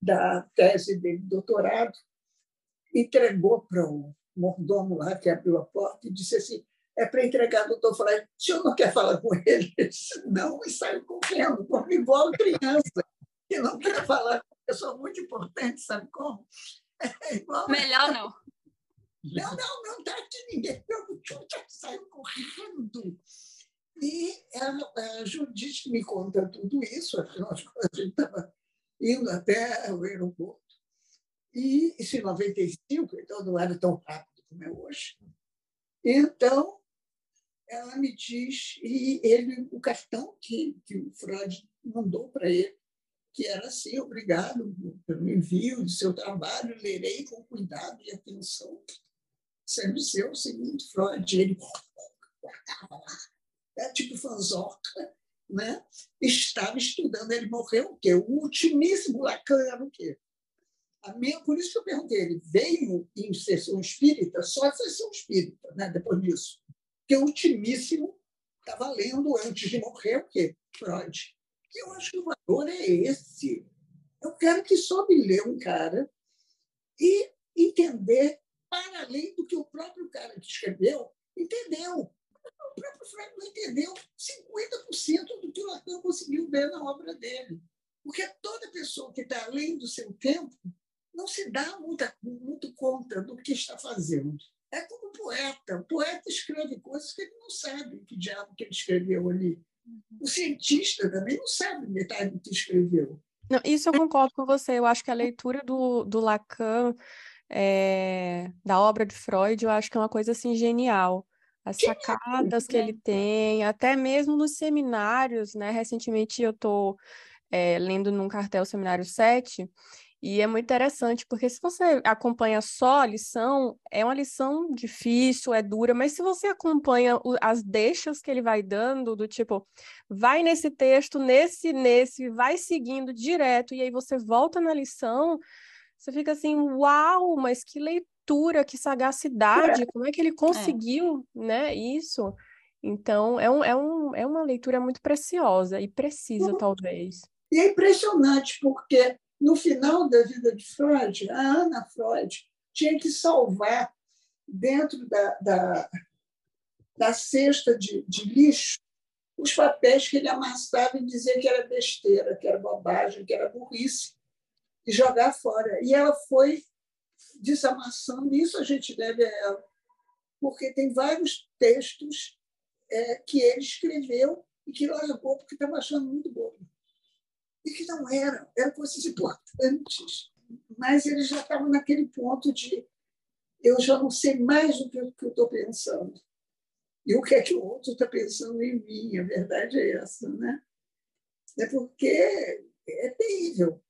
da tese dele de doutorado, entregou para o mordomo lá que abriu a porta e disse assim: é para entregar doutor Freud. O senhor não quer falar com ele? Disse, não, e saiu correndo, como igual criança, que não quer falar com uma pessoa muito importante, sabe como? É igual... Melhor não. Não, não, não está aqui ninguém. Tio já saiu correndo. E ela, a Judite me conta tudo isso, afinal de contas, a gente estava indo até o aeroporto. E isso em 95, então não era tão rápido como é hoje. Então, ela me diz, e ele, o cartão que, que o Freud mandou para ele, que era assim, obrigado pelo envio do seu trabalho, lerei com cuidado e atenção, sendo seu, segundo Freud, ele é tipo fanzoca, né? estava estudando, ele morreu o quê? O ultimíssimo Lacan era o quê? A minha, por isso que eu perguntei, ele veio em sessão espírita, só a sessão espírita, né? depois disso que o ultimíssimo estava lendo antes de morrer o quê? Freud. Eu acho que o valor é esse. Eu quero que soube ler um cara e entender para além do que o próprio cara que escreveu entendeu. O próprio Freud não entendeu 50% do que o Lacan conseguiu ver na obra dele. Porque toda pessoa que está além do seu tempo não se dá muita, muito conta do que está fazendo. É como um poeta. O poeta escreve coisas que ele não sabe que diabo que ele escreveu ali. O cientista também não sabe metade do que escreveu. Não, isso eu concordo com você. Eu acho que a leitura do, do Lacan é, da obra de Freud, eu acho que é uma coisa assim genial. As sacadas que ele tem, até mesmo nos seminários, né? Recentemente eu estou é, lendo num cartel Seminário 7, e é muito interessante, porque se você acompanha só a lição, é uma lição difícil, é dura, mas se você acompanha as deixas que ele vai dando, do tipo, vai nesse texto, nesse, nesse, vai seguindo direto, e aí você volta na lição, você fica assim, uau, mas que leitura, que sagacidade, como é que ele é. conseguiu, é. né, isso? Então, é, um, é, um, é uma leitura muito preciosa e precisa, uhum. talvez. E é impressionante, porque no final da vida de Freud, a Ana Freud tinha que salvar, dentro da, da, da cesta de, de lixo, os papéis que ele amassava e dizia que era besteira, que era bobagem, que era burrice e jogar fora. E ela foi desamassando, isso a gente deve a ela, porque tem vários textos é, que ele escreveu e que largou porque estava achando muito bobo. E que não eram, eram coisas importantes, mas ele já estava naquele ponto de eu já não sei mais o que eu estou pensando. E o que é que o outro está pensando em mim? A verdade é essa, né? É porque é terrível.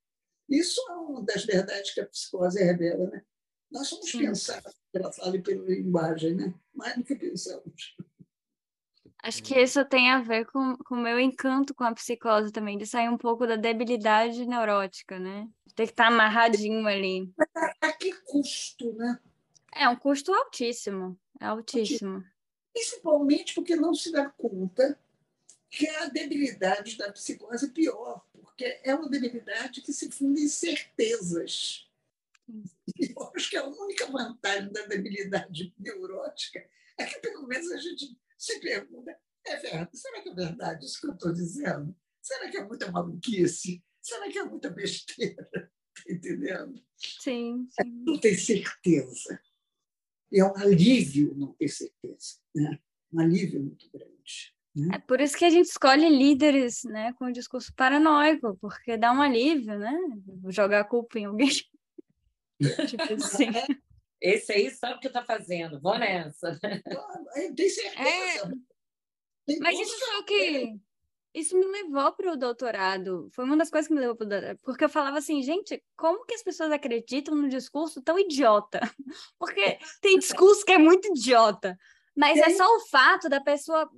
Isso é uma das verdades que a psicose revela, né? Nós somos Sim. pensados pela fala e pela linguagem, né? Mais do que pensamos. Acho que isso tem a ver com, o meu encanto com a psicose também, de sair um pouco da debilidade neurótica, né? Ter que estar tá amarradinho ali. A, que custo, né? É um custo altíssimo, é altíssimo. Principalmente porque não se dá conta que a debilidade da psicose é pior, porque é uma debilidade que se funda em certezas. E eu acho que a única vantagem da debilidade neurótica é que, pelo menos, a gente se pergunta: é verdade? Será que é verdade isso que eu estou dizendo? Será que é muita maluquice? Será que é muita besteira? Está entendendo? Sim, sim. Não tem certeza. E é um alívio não ter certeza. Né? Um alívio muito grande. É por isso que a gente escolhe líderes né, com um discurso paranoico, porque dá um alívio, né? Jogar a culpa em alguém. tipo assim. Esse aí sabe o que está fazendo, vou nessa. Tem certeza. É... Mas isso foi o que. Isso me levou para o doutorado. Foi uma das coisas que me levou para o doutorado. Porque eu falava assim, gente, como que as pessoas acreditam num discurso tão idiota? Porque tem discurso que é muito idiota. Mas é só o fato da pessoa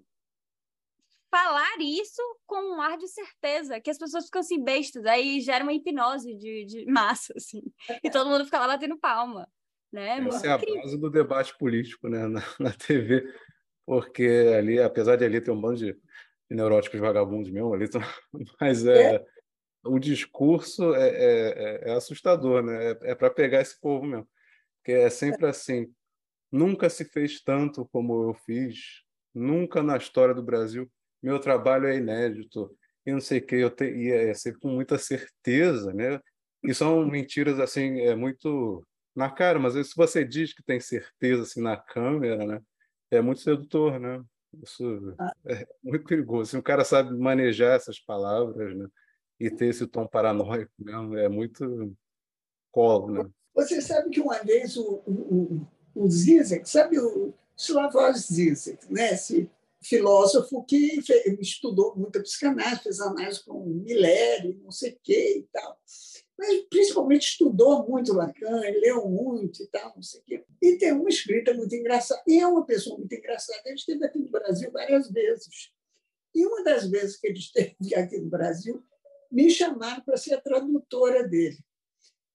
falar isso com um ar de certeza, que as pessoas ficam assim bestas, aí gera uma hipnose de, de massa, assim, e todo mundo fica lá batendo palma. Né? Essa é a base do debate político né? na, na TV, porque ali, apesar de ali ter um bando de, neuróticos vagabundos mesmo, ali, mas é, é. o discurso é, é, é assustador, né? é, é para pegar esse povo mesmo, porque é sempre assim, nunca se fez tanto como eu fiz, nunca na história do Brasil meu trabalho é inédito, e não sei o que, eu te, e é sempre com muita certeza, né? E são mentiras, assim, é muito na cara, mas se você diz que tem certeza, assim, na câmera, né? É muito sedutor, né? Isso ah. é muito perigoso. Se um cara sabe manejar essas palavras, né? E ter esse tom paranoico mesmo, é muito colo, né? Você sabe que uma vez o, o, o Zizek, sabe o Slavoj Zizek, né? Esse filósofo que fez, estudou muita psicanálise, fez análise com Miller, não sei o quê e tal. Mas principalmente estudou muito Lacan, leu muito e tal, não sei o quê. E tem uma escrita muito engraçada. E é uma pessoa muito engraçada. Ele esteve aqui no Brasil várias vezes. E uma das vezes que ele esteve aqui no Brasil, me chamaram para ser a tradutora dele.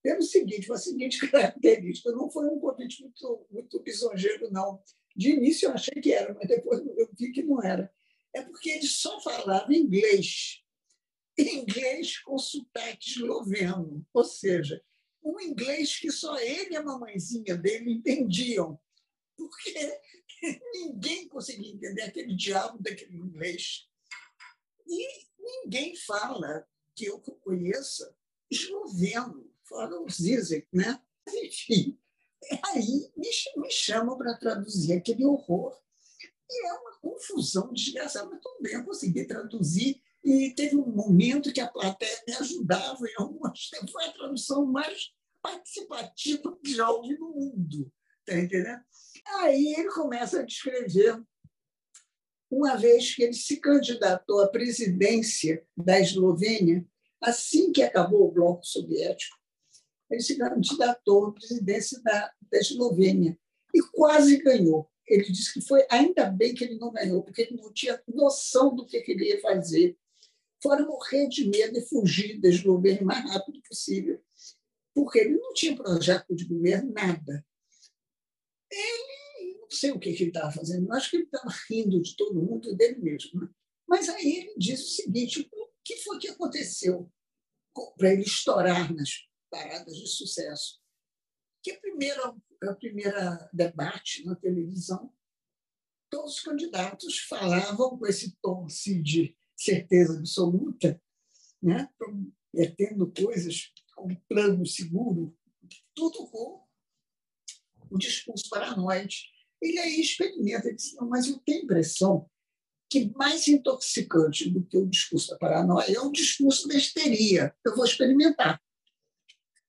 Pelo seguinte, uma seguinte característica, não foi um convite muito, muito lisonjeiro, não. De início eu achei que era, mas depois eu vi que não era. É porque ele só falava inglês. Inglês com sotaque esloveno, ou seja, um inglês que só ele e a mamãezinha dele entendiam, porque ninguém conseguia entender aquele diabo daquele inglês. E ninguém fala, que eu conheça, esloveno, fora o Zizek, né? Enfim, aí me, chamam para traduzir aquele horror. E é uma confusão desgraçada, mas bem, eu consegui traduzir. E teve um momento que a plateia me ajudava em algumas. Foi a tradução mais participativa que já houve no mundo. Tá entendendo? Aí ele começa a descrever uma vez que ele se candidatou à presidência da Eslovênia, assim que acabou o bloco soviético, ele se candidatou à presidência da, da Eslovênia e quase ganhou. Ele disse que foi ainda bem que ele não ganhou, porque ele não tinha noção do que ele ia fazer. Fora morrer de medo e fugir da Eslovênia o mais rápido possível, porque ele não tinha projeto de governo, nada. Ele, não sei o que, ele estava fazendo, eu acho que ele estava rindo de todo mundo, dele mesmo. Né? Mas aí ele diz o seguinte: o que foi que aconteceu para ele estourar nas paradas de sucesso. Que a primeira, a primeira debate na televisão, todos os candidatos falavam com esse tom assim, de certeza absoluta, né? prometendo coisas com plano seguro, tudo com o discurso paranoide. Ele aí experimenta, ele diz, mas eu tenho a impressão que mais intoxicante do que o discurso da paranoia é o discurso da histeria. Eu vou experimentar.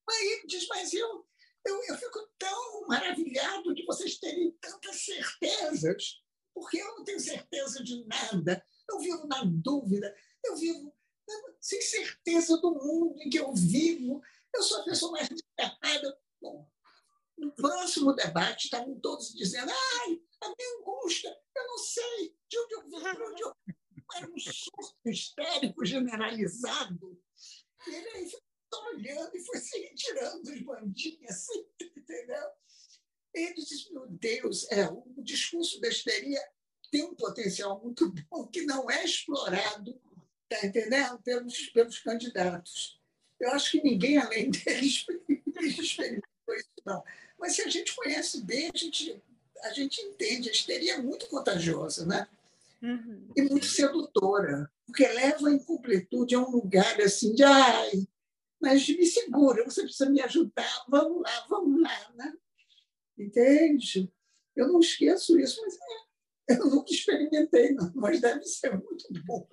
Aí ele diz, mas eu, eu, eu fico tão maravilhado de vocês terem tantas certezas, porque eu não tenho certeza de nada. Eu vivo na dúvida, eu vivo sem certeza do mundo em que eu vivo. Eu sou a pessoa mais descartada. Bom, no próximo debate estavam todos dizendo, ai, a minha angústia, eu não sei de onde eu vim, de onde eu... Era um surto histérico generalizado. E ele aí Tá olhando e foi se retirando dos bandinhos, assim, entendeu? Ele disse, meu Deus, é, o discurso da histeria tem um potencial muito bom que não é explorado, tá entendendo? Pelos, pelos candidatos. Eu acho que ninguém além deles experimentou isso, não. Mas se a gente conhece bem, a gente, a gente entende. A histeria é muito contagiosa, né? Uhum. E muito sedutora, porque leva a incompletude a um lugar assim de ai, mas me segura, você precisa me ajudar, vamos lá, vamos lá. Né? Entende? Eu não esqueço isso, mas é, eu nunca experimentei, não, mas deve ser muito bom.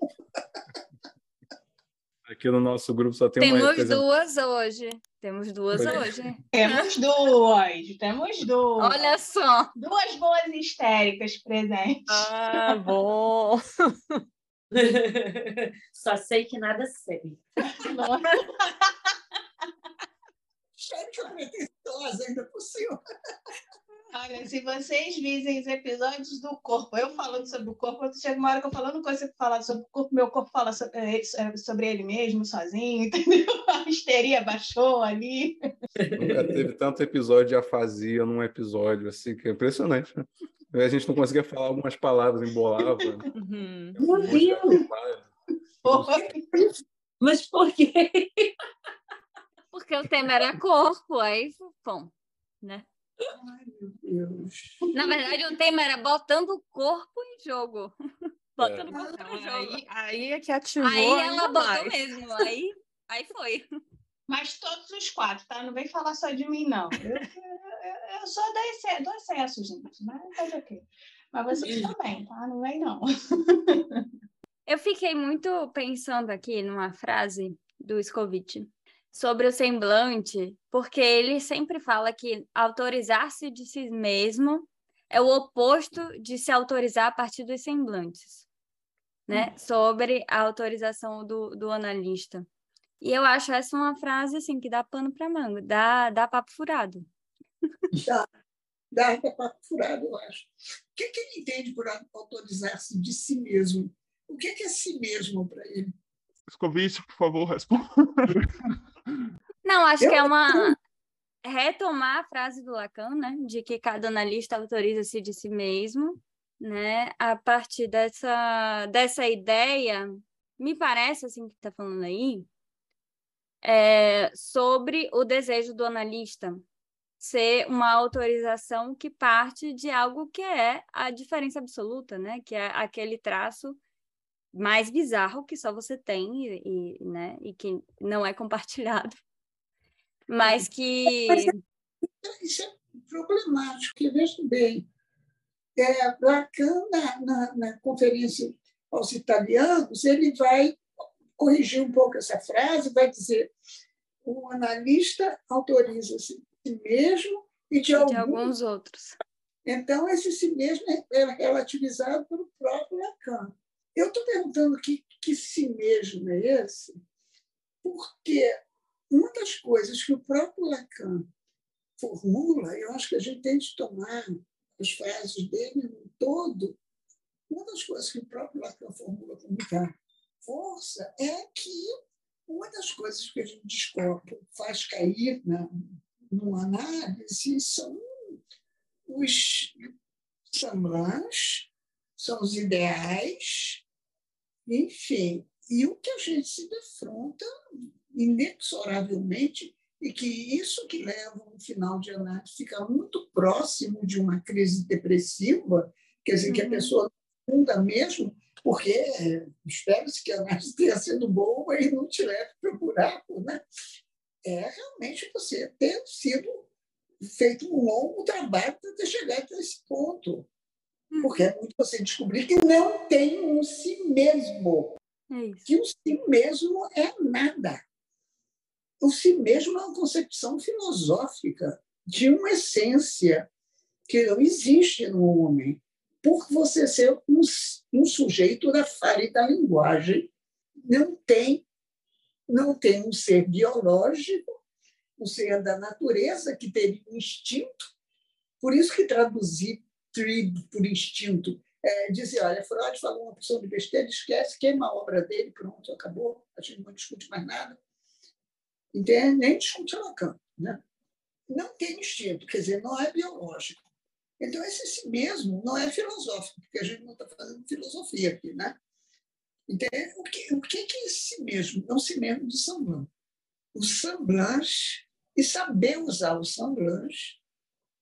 Aqui no nosso grupo só tem temos uma Temos duas hoje. Temos duas é. hoje. Temos duas, temos duas. Olha só. Duas boas histéricas presentes. Ah, bom. Só sei que nada sei. Cheque pretensiosa ainda por cima. Olha, se vocês vissem os episódios do corpo, eu falando sobre o corpo, chega uma hora que eu falando coisa que falar sobre o corpo, meu corpo fala sobre, eh, eh, sobre ele mesmo, sozinho, entendeu? A histeria baixou ali. Nunca teve tanto episódio de afasia num episódio, assim, que é impressionante, né? A gente não conseguia falar algumas palavras, embolava. Uhum. Meu Deus! Mas por quê? Porque o tema era corpo, aí, bom, né? Ai, meu Deus. Na verdade, o tema era botando o corpo em jogo. Botando É. o corpo Então, no jogo. aí, aí é que ativou. Aí ela botou mais. mesmo, aí, aí foi. Mas todos os quatro, tá? Não vem falar só de mim, não. Eu, eu, eu sou do excesso, do excesso, gente. Mas fazer o quê? Mas vocês também, tá? Não vem, não. Eu fiquei muito pensando aqui numa frase do Scovitch sobre o semblante, porque ele sempre fala que autorizar-se de si mesmo é o oposto de se autorizar a partir dos semblantes, né? Sobre a autorização do, do analista. E eu acho essa uma frase assim que dá pano para manga, dá, dá papo furado. Dá, dá papo furado, eu acho. O que, que ele entende por autorizar-se de si mesmo? O que, que é si mesmo para ele? Escovite, por favor, responda. Não, acho Eu- que é uma retomar a frase do Lacan, né, de que cada analista autoriza-se de si mesmo, né, a partir dessa dessa ideia me parece, assim, que está falando aí, é sobre o desejo do analista ser uma autorização que parte de algo que é a diferença absoluta, né? Que é aquele traço mais bizarro que só você tem e, e né? e que não é compartilhado, mas que isso é problemático, porque veja bem, é, Lacan na, na, na conferência aos italianos ele vai corrigir um pouco essa frase, vai dizer o analista autoriza-se si mesmo e de, alguns, de alguns outros. Então, esse si mesmo é relativizado pelo próprio Lacan. Eu estou perguntando que, que si mesmo é esse, porque uma das coisas que o próprio Lacan formula, eu acho que a gente tem de tomar as frases dele no todo, uma das coisas que o próprio Lacan formula com muita força é que uma das coisas que a gente descobre, faz cair na, numa análise são os semblants, são os ideais, enfim. E o que a gente se defronta inexoravelmente e que isso que leva um final de análise ficar muito próximo de uma crise depressiva, quer dizer, uhum. que a uhum. pessoa funda mesmo, porque espera-se que a análise tenha sido boa e não te leve para o buraco, né? é realmente você ter sido feito um longo trabalho para ter chegado a esse ponto. Porque é muito você descobrir que não tem um si mesmo. É que o si mesmo é nada. O si mesmo é uma concepção filosófica de uma essência que não existe no homem, por você ser um, um sujeito da fala e da linguagem, não tem não tem um ser biológico, um ser da natureza que teria um instinto. Por isso que traduzir por instinto é dizer, olha, Freud falou uma opção de besteira, esquece, queima a obra dele, pronto, acabou, a gente não discute mais nada. Entende? Nem discute Lacan. Né? Não tem instinto, quer dizer, não é biológico. Então, esse si mesmo não é filosófico, porque a gente não está fazendo filosofia aqui, né? Entende? O que, o que é si mesmo? É o si mesmo de semblant. O semblante e saber usar o semblante,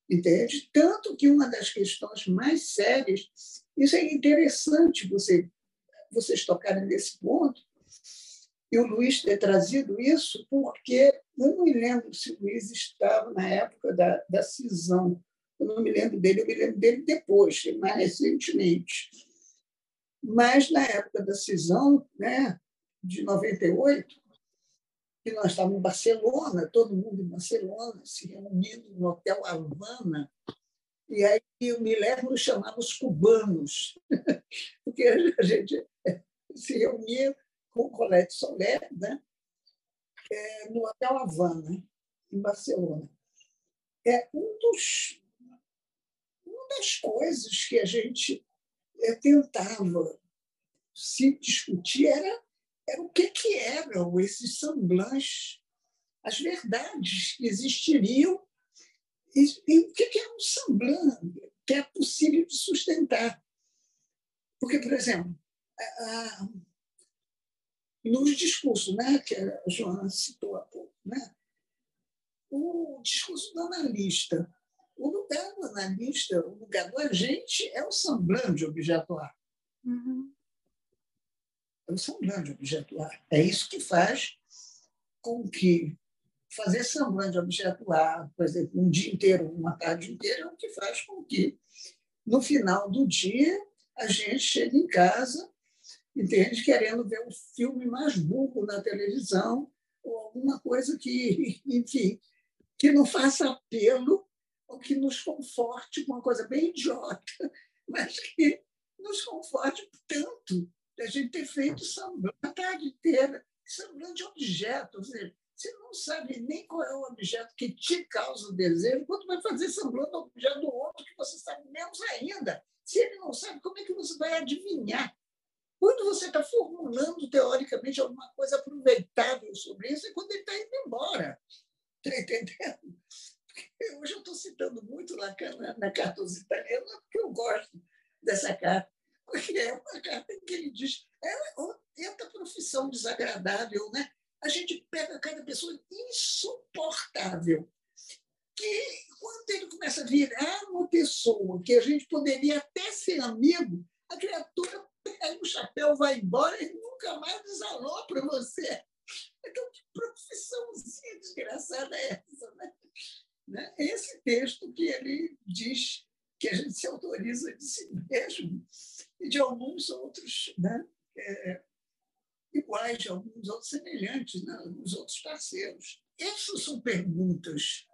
entende? Tanto que uma das questões mais sérias, isso é interessante você, vocês tocarem nesse ponto, e o Luiz ter trazido isso, porque eu não me lembro se o Luiz estava na época da, da cisão, eu não me lembro dele, eu me lembro dele depois, mais recentemente mas, na época da cisão, né, de 98, que nós estávamos em Barcelona, todo mundo em Barcelona, se reunindo no Hotel Havana, e aí eu me lembro chamava os cubanos, porque a gente se reunia com o Colette Soler né, é, no Hotel Havana, em Barcelona. É um dos, uma das coisas que a gente tentava se discutir era, era o que, que eram esses semblantes, as verdades que existiriam e, e o que, que é um semblante que é possível de sustentar. Porque, por exemplo, a, nos discursos né, que a Joana citou há pouco, né, o discurso do analista o lugar do analista, o lugar do agente é o semblante objetuar. Uhum. É o semblante objetuar. É isso que faz com que fazer semblante objetuar, por exemplo, um dia inteiro, uma tarde inteira, é o que faz com que, no final do dia, a gente chegue em casa, entende, querendo ver um filme mais burro na televisão, ou alguma coisa que, enfim, que não faça apelo ou que nos conforte com uma coisa bem idiota, mas que nos conforte tanto a gente ter feito samba a tarde inteira, samba de objeto. Ou seja, você não sabe nem qual é o objeto que te causa desejo, quando vai fazer samba do objeto do outro, que você sabe menos ainda. Se ele não sabe, como é que você vai adivinhar? Quando você está formulando, teoricamente, alguma coisa aproveitável sobre isso, é quando ele está indo embora. Está entendendo? Hoje eu estou citando muito Lacan na, na aos italianos, porque eu gosto dessa carta. Porque é uma carta em que ele diz é tanta profissão desagradável, né? A gente pega cada pessoa insuportável, que quando ele começa a virar uma pessoa que a gente poderia até ser amigo, a criatura pega o chapéu, vai embora e nunca mais desalou para você. Então, que profissãozinha desgraçada é essa? Né? né? Esse texto que ele diz que a gente se autoriza de si mesmo e de alguns outros né? É, iguais, de alguns outros semelhantes, né? alguns outros parceiros. Essas são perguntas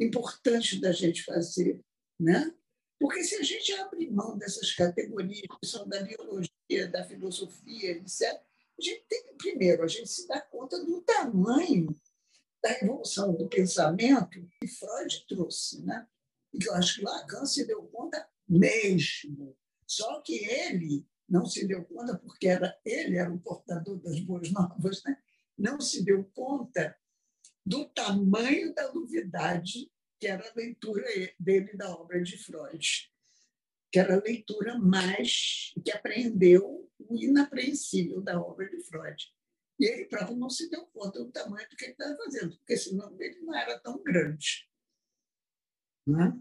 importantes da gente fazer, né? Porque se a gente abre mão dessas categorias que são da biologia, da filosofia, etc., a gente tem que, primeiro, a gente se dá conta do tamanho da evolução do pensamento que Freud trouxe, né? Que eu acho que Lacan se deu conta mesmo. Só que ele não se deu conta porque era ele era o portador das boas novas, né? Não se deu conta do tamanho da novidade que era a leitura dele da obra de Freud, que era a leitura mais que apreendeu o inapreensível da obra de Freud. E ele próprio não se deu conta do tamanho do que ele estava fazendo, porque senão ele não era tão grande. Né?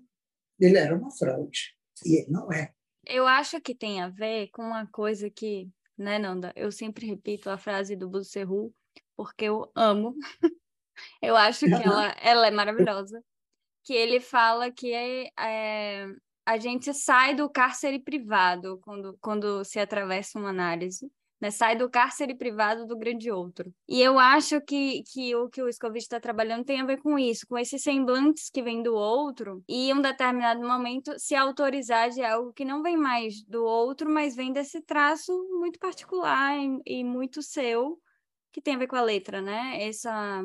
Ele era uma fraude, e ele não é. Eu acho que tem a ver com uma coisa que, né, Nanda? Eu sempre repito a frase do Busserru, porque eu amo. eu acho que ela, ela é maravilhosa. Que ele fala que é, é, a gente sai do cárcere privado quando, quando se atravessa uma análise né? Sai do cárcere privado do grande outro. E eu acho que, que o que o Scovitch está trabalhando tem a ver com isso, com esses semblantes que vêm do outro e em um determinado momento se autorizar de algo que não vem mais do outro, mas vem desse traço muito particular e, e muito seu, que tem a ver com a letra, né? Essa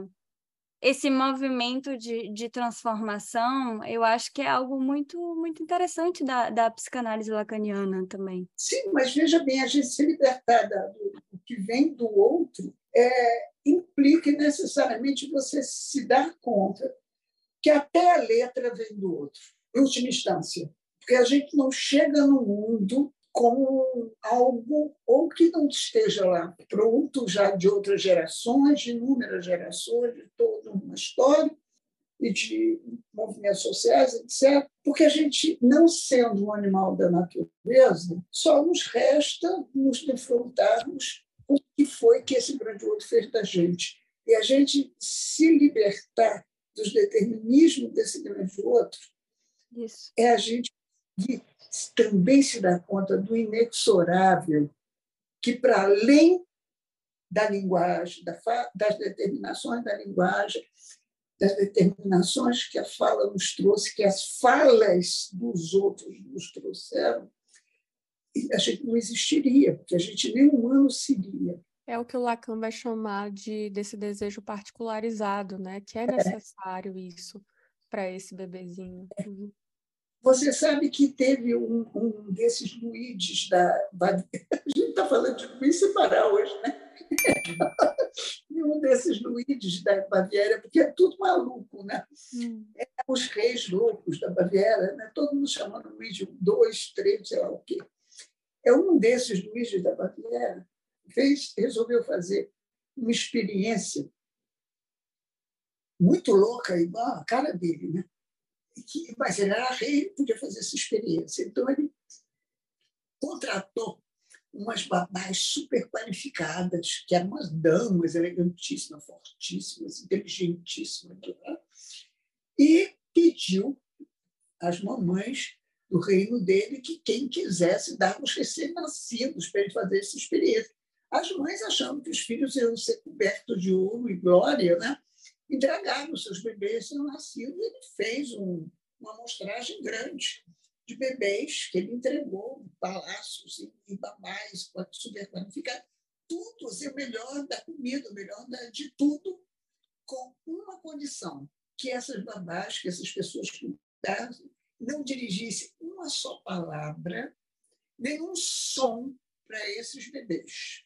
esse movimento de, de transformação, eu acho que é algo muito muito interessante da, da psicanálise lacaniana também. Sim, mas veja bem, a gente se libertar do, que vem do outro é, implica necessariamente você se dar conta que até a letra vem do outro, em última instância. Porque a gente não chega no mundo como algo ou que não esteja lá pronto já de outras gerações, de inúmeras gerações, de toda uma história e de movimentos sociais, etc. Porque a gente, não sendo um animal da natureza, só nos resta nos defrontarmos com o que foi que esse grande outro fez da gente. E a gente se libertar dos determinismos desse grande outro Isso. é a gente também se dá conta do inexorável, que para além da linguagem, das determinações da linguagem, das determinações que a fala nos trouxe, que as falas dos outros nos trouxeram, a gente não existiria, porque a gente nem humano seria. É o que o Lacan vai chamar de desse desejo particularizado, né? Que é, é. necessário isso para esse bebezinho. Uhum. Você sabe que teve um, um desses Luídes da Baviera. A gente está falando de Luiz separar hoje, né? um desses Luídes da Baviera, porque é tudo maluco, né? Hum. É os reis loucos da Baviera, né? todo mundo chamando Luís um, dois, três, sei lá o quê. É um desses Luídes da Baviera fez, resolveu fazer uma experiência muito louca, igual a cara dele, né? Que, mas ele era rei, ele podia fazer essa experiência. Então, ele contratou umas babás super qualificadas, que eram umas damas elegantíssimas, fortíssimas, inteligentíssimas, né? e pediu às mamães do reino dele que quem quisesse dar os recém-nascidos para ele fazer essa experiência. As mães achando que os filhos iam ser cobertos de ouro e glória, né? Entregaram seus bebês nascidos. Ele fez um, uma amostragem grande de bebês que ele entregou, palácios e, e babás super qualificados, tudo, assim, o melhor da comida, o melhor da, de tudo, com uma condição, que essas babás, que essas pessoas cuidassem, não dirigissem uma só palavra, nenhum som para esses bebês.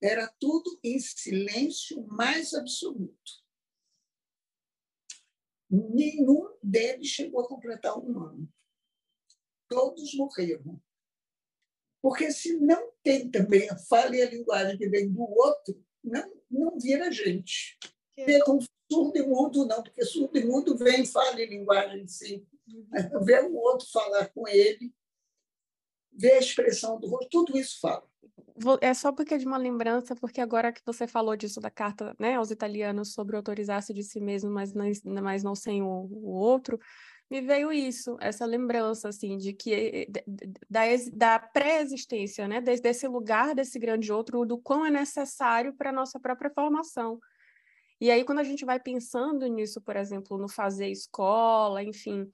Era tudo em silêncio mais absoluto. Nenhum deles chegou a completar um ano. todos morreram. Porque se não tem também a fala e a linguagem que vem do outro, não, não vira gente. Vê com surdo e mudo, não, porque surdo e mudo vem fala e linguagem, sim. Uhum. Ver o outro falar com ele, ver a expressão do rosto, tudo isso fala. É só porque é de uma lembrança, porque agora que você falou disso da carta né, aos italianos sobre autorizar-se de si mesmo, mas não, mas não sem o, o outro, me veio isso, essa lembrança, assim, de que da, da pré-existência, né, desse, desse lugar, desse grande outro, do quão é necessário para a nossa própria formação. E aí, quando a gente vai pensando nisso, por exemplo, no fazer escola, enfim,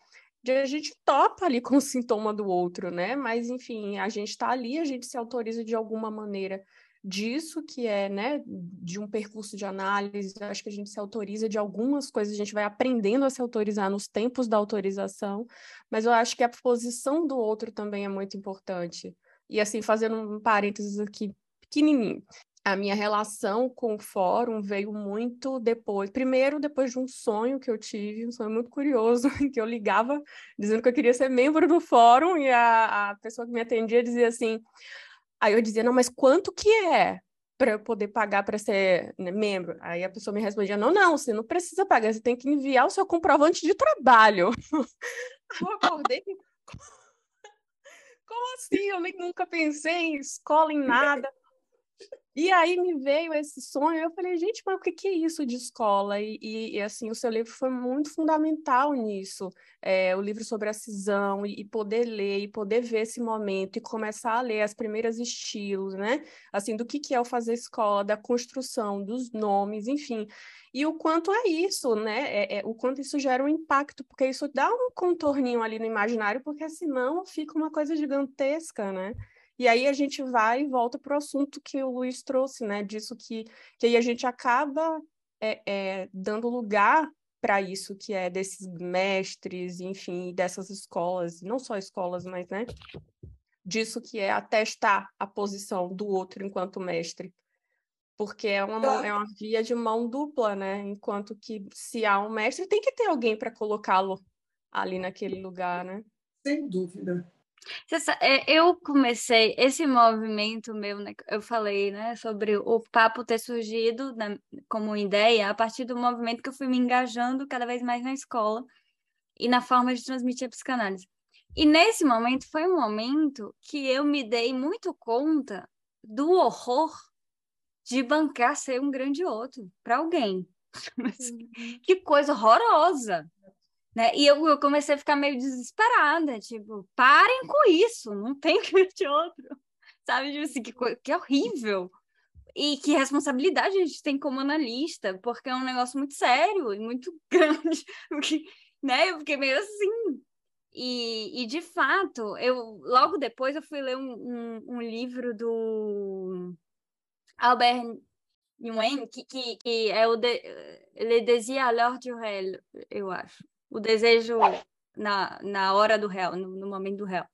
a gente topa ali com o sintoma do outro, né? Mas, enfim, a gente está ali, a gente se autoriza de alguma maneira disso que é, né, de um percurso de análise, acho que a gente se autoriza de algumas coisas, a gente vai aprendendo a se autorizar nos tempos da autorização, mas eu acho que a posição do outro também é muito importante. E assim, fazendo um parênteses aqui pequenininho, a minha relação com o fórum veio muito depois. Primeiro, depois de um sonho que eu tive, um sonho muito curioso, que eu ligava dizendo que eu queria ser membro do fórum, e a, a pessoa que me atendia dizia assim: Aí eu dizia, não, mas quanto que é para eu poder pagar para ser né, membro? Aí a pessoa me respondia, não, não, você não precisa pagar, você tem que enviar o seu comprovante de trabalho. eu acordei. Como assim? Eu nem nunca pensei em escola, em nada. E aí me veio esse sonho, eu falei, gente, mas o que, é isso de escola? E, e, e, assim, o seu livro foi muito fundamental nisso. É, o livro sobre a cisão, e, e, poder ler, e poder ver esse momento, e começar a ler as primeiras estilos, né? Assim, do que, que é o fazer escola, da construção, dos nomes, enfim. E o quanto é isso, né? É, é, o quanto isso gera um impacto, porque isso dá um contorninho ali no imaginário, porque senão fica uma coisa gigantesca, né? E aí a gente vai e volta para o assunto que o Luiz trouxe, né? Disso que, que aí a gente acaba é, é, dando lugar para isso, que é desses mestres, enfim, dessas escolas, não só escolas, mas, né? Disso que é atestar a posição do outro enquanto mestre. Porque é uma, é uma via de mão dupla, né? Enquanto que se há um mestre, tem que ter alguém para colocá-lo ali naquele lugar, né? Sem dúvida. É, eu comecei esse movimento meu, né, eu falei, né, sobre o papo ter surgido na, como ideia a partir do movimento que eu fui me engajando cada vez mais na escola e na forma de transmitir a psicanálise. E nesse momento foi um momento que eu me dei muito conta do horror de bancar ser um grande outro para alguém. Uhum. que coisa horrorosa! Né? E eu, eu comecei a ficar meio desesperada, tipo, parem com isso, não tem que ver de outro. Sabe, tipo assim, que, que horrível. E que responsabilidade a gente tem como analista, porque é um negócio muito sério e muito grande. Porque, né? Eu fiquei meio assim. E, e de fato, eu logo depois eu fui ler um, um, um livro do Albert Nguyen, que, que, que é o de, Le Désir à l'heure du réel, eu acho o desejo na, na hora do réu, no, no momento do réu.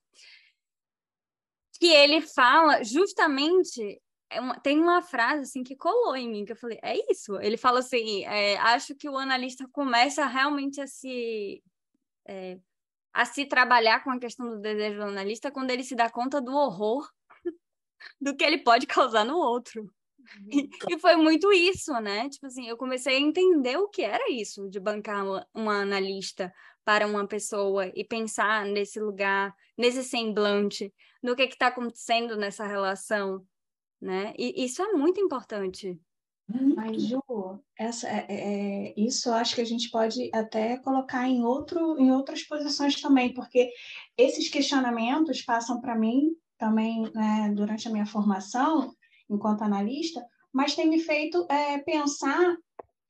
Que ele fala justamente é uma, tem uma frase assim que colou em mim que eu falei é isso ele fala assim é, acho que o analista começa realmente a se é, a se trabalhar com a questão do desejo do analista quando ele se dá conta do horror do que ele pode causar no outro e foi muito isso, né? Tipo assim, eu comecei a entender o que era isso de bancar uma, analista para uma pessoa e pensar nesse lugar, nesse semblante, no que está acontecendo nessa relação, né? E isso é muito importante. Mas, Ju, essa, é, é, é, isso eu acho que a gente pode até colocar em, outro, em outras posições também, porque esses questionamentos passam para mim também né, durante a minha formação enquanto analista, mas tem me feito é, pensar.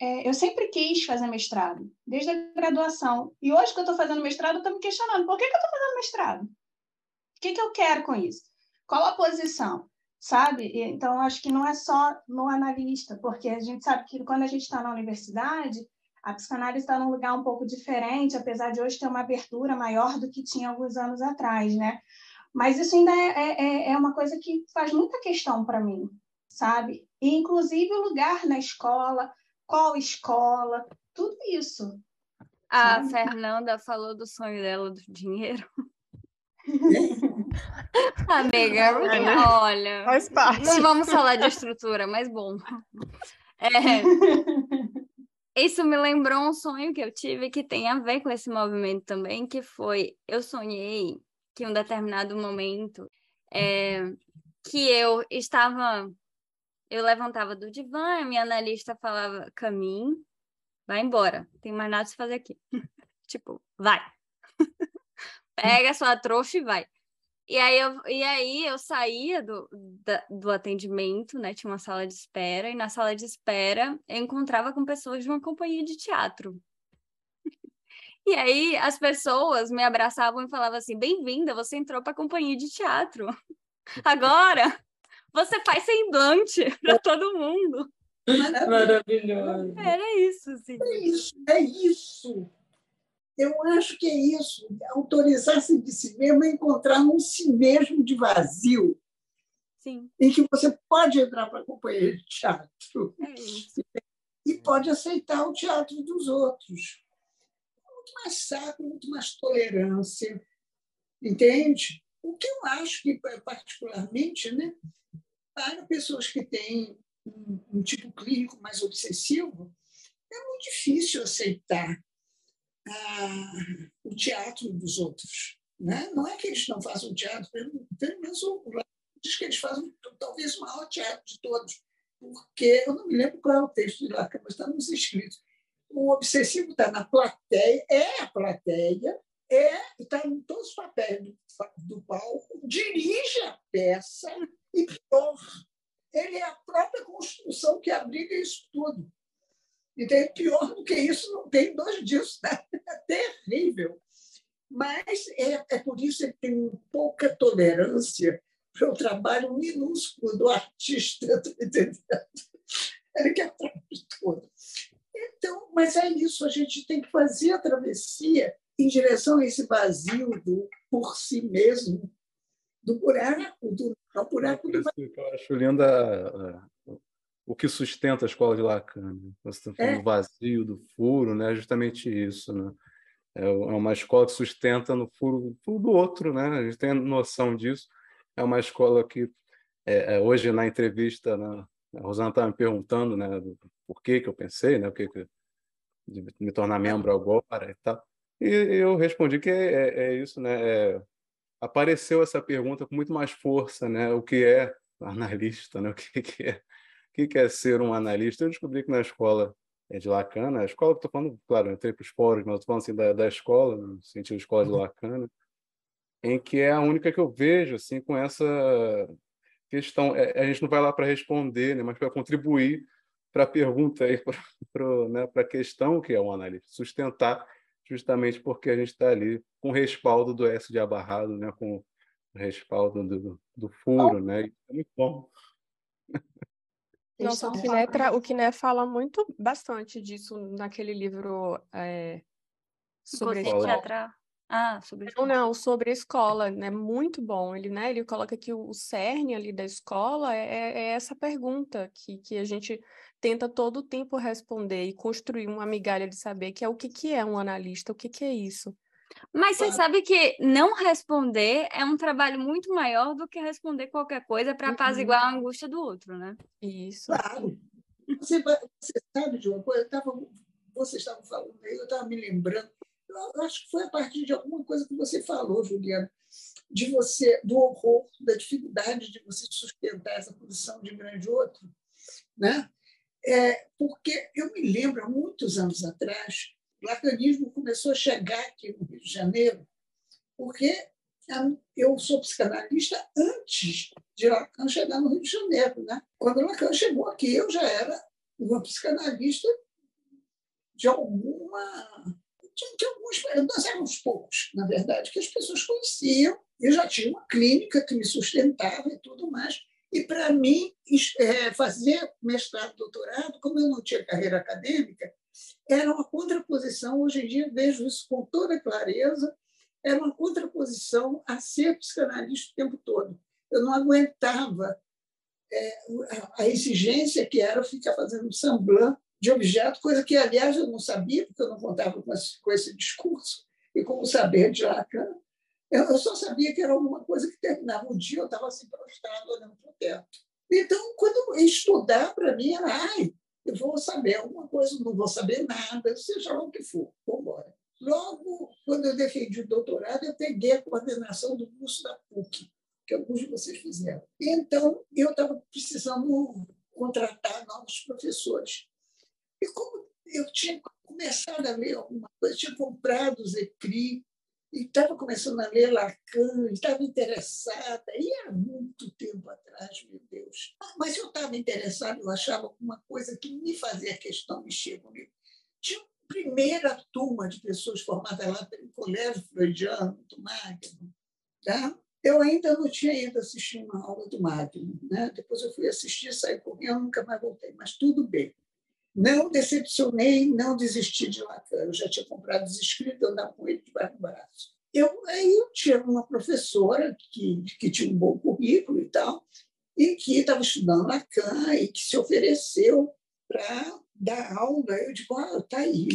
É, eu sempre quis fazer mestrado, desde a graduação. E hoje que eu estou fazendo mestrado, eu estou me questionando: por que, que eu estou fazendo mestrado? O que, que eu quero com isso? Qual a posição? Sabe? Então, acho que não é só no analista, porque a gente sabe que quando a gente está na universidade, a psicanálise está num lugar um pouco diferente, apesar de hoje ter uma abertura maior do que tinha alguns anos atrás, né? Mas isso ainda é, é, é, é uma coisa que faz muita questão para mim, sabe? E, inclusive o lugar na escola, qual escola, tudo isso. A sabe? Fernanda falou do sonho dela do dinheiro. Amiga, olha. Faz parte. Não vamos falar de estrutura, mas bom. É, isso me lembrou um sonho que eu tive que tem a ver com esse movimento também, que foi eu sonhei que em um determinado momento é, que eu estava eu levantava do divã, a minha analista falava caminho, vai embora, tem mais nada a fazer aqui. tipo, vai. Pega sua trouxa e vai. E aí eu, e aí eu saía do, da, do atendimento, né? Tinha uma sala de espera, e na sala de espera eu encontrava com pessoas de uma companhia de teatro. E aí as pessoas me abraçavam e falavam assim: bem-vinda, você entrou para a companhia de teatro. Agora você faz semblante para todo mundo. Maravilhoso. Era isso, assim. É isso, é isso. Eu acho que é isso. Autorizar-se de si mesmo é encontrar um si mesmo de vazio. Sim. Em que você pode entrar para a companhia de teatro. É. E pode aceitar o teatro dos outros. Muito mais saco, muito mais tolerância. Entende? O que eu acho que, particularmente, né, para pessoas que têm um, um tipo clínico mais obsessivo, é muito difícil aceitar ah, o teatro dos outros. Né? Não é que eles não façam teatro, pelo, pelo menos o diz que eles fazem talvez o maior teatro de todos, porque eu não me lembro qual é o texto de Lacan, mas está nos escritos. O obsessivo está na plateia, é a plateia, é, está em todos os papéis do, do palco, dirige a peça e, pior, ele é a própria construção que abriga isso tudo. Então, pior do que isso, não tem dois dias. Né? É terrível. Mas é, é por isso que tem pouca tolerância para o trabalho minúsculo do artista, tá entendendo? Ele quer mas é isso, a gente tem que fazer a travessia em direção a esse vazio do por si mesmo, do buraco, do, do buraco do vazio. Eu acho lindo a, o que sustenta a escola de Lacan. Né? Você está falando é. do vazio, do furo, né? É justamente isso. Né? É, é uma escola que sustenta no furo, furo do outro, né? A gente tem noção disso. É uma escola que, é, é, hoje na entrevista, né, a Rosana estava me perguntando né, por que, que eu pensei, né, o que, que de me tornar membro agora e tal. E eu respondi que é, é, é isso, né? apareceu essa pergunta com muito mais força, né? O que é analista, né? O que, que é o que é ser um analista? Eu descobri que na escola é de Lacan, a escola que estou falando, claro, eu entrei para os fóruns, mas estou falando assim da, da escola, no sentido de escola de uhum. Lacan, em que é a única que eu vejo assim com essa questão. É, a gente não vai lá para responder, né, mas para contribuir para a pergunta aí, para né, a questão que é um analista, sustentar justamente porque a gente está ali com o respaldo do S de abarrado, né, com o respaldo do, do furo, né? é muito bom. Nossa, o Kiné, tra... o Kiné fala muito, bastante disso naquele livro é, sobre Você teatral. Ah, sobre não, não, sobre a escola, né? Muito bom. Ele, né? Ele coloca que o, cerne ali da escola é, é, é essa pergunta que, que a gente tenta todo o tempo responder e construir uma migalha de saber que é o que, que é um analista, o que, que é isso. Mas você sabe que não responder é um trabalho muito maior do que responder qualquer coisa para apaziguar uhum. a angústia do outro, né? Isso. Claro. Você, você sabe de uma coisa? Eu tava, vocês estavam falando aí, eu estava me lembrando. Eu acho que foi a partir de alguma coisa que você falou, Juliana, de você, do horror, da dificuldade de você sustentar essa posição de grande outro, né? É, porque eu me lembro, há muitos anos atrás, o lacanismo começou a chegar aqui no Rio de Janeiro, porque eu sou psicanalista antes de Lacan chegar no Rio de Janeiro. Né? Quando Lacan chegou aqui, eu já era uma psicanalista de alguma. De, de alguns, nós éramos poucos, na verdade, que as pessoas conheciam. Eu já tinha uma clínica que me sustentava e tudo mais. E, para mim, é, fazer mestrado, doutorado, como eu não tinha carreira acadêmica, era uma contraposição, hoje em dia vejo isso com toda clareza, era uma contraposição a ser psicanalista o tempo todo. Eu não aguentava é, a exigência que era ficar fazendo semblant de objeto, coisa que, aliás, eu não sabia, porque eu não contava com esse, com esse discurso e com o saber de Lacan. Eu, só sabia que era alguma coisa que terminava o dia, eu estava assim prostrado olhando para o teto. Então, quando estudar, para mim era, ai, eu vou saber alguma coisa, não vou saber nada, seja lá o que for, vou embora. Logo, quando eu defendi o doutorado, eu peguei a coordenação do curso da PUC, que alguns de vocês fizeram. Então, eu estava precisando contratar novos professores. E como eu tinha começado a ler alguma coisa, tinha comprado os ECRI, e estava começando a ler Lacan, estava interessada, e era muito tempo atrás, meu Deus. Mas eu estava interessada, eu achava alguma coisa que me fazia questão mexer comigo. Tinha uma primeira turma de pessoas formadas lá pelo Colégio Freudiano, do Magno. Tá? Eu ainda não tinha ido assistir uma aula do Magno. Né? Depois eu fui assistir, saí correndo, nunca mais voltei, mas tudo bem. Não decepcionei, não desisti de Lacan. Eu já tinha comprado os escritos, andava com ele debaixo do braço. Eu, aí eu tinha uma professora que, que tinha um bom currículo e tal, e que estava estudando Lacan e que se ofereceu para dar aula. Eu digo, ah, está aí.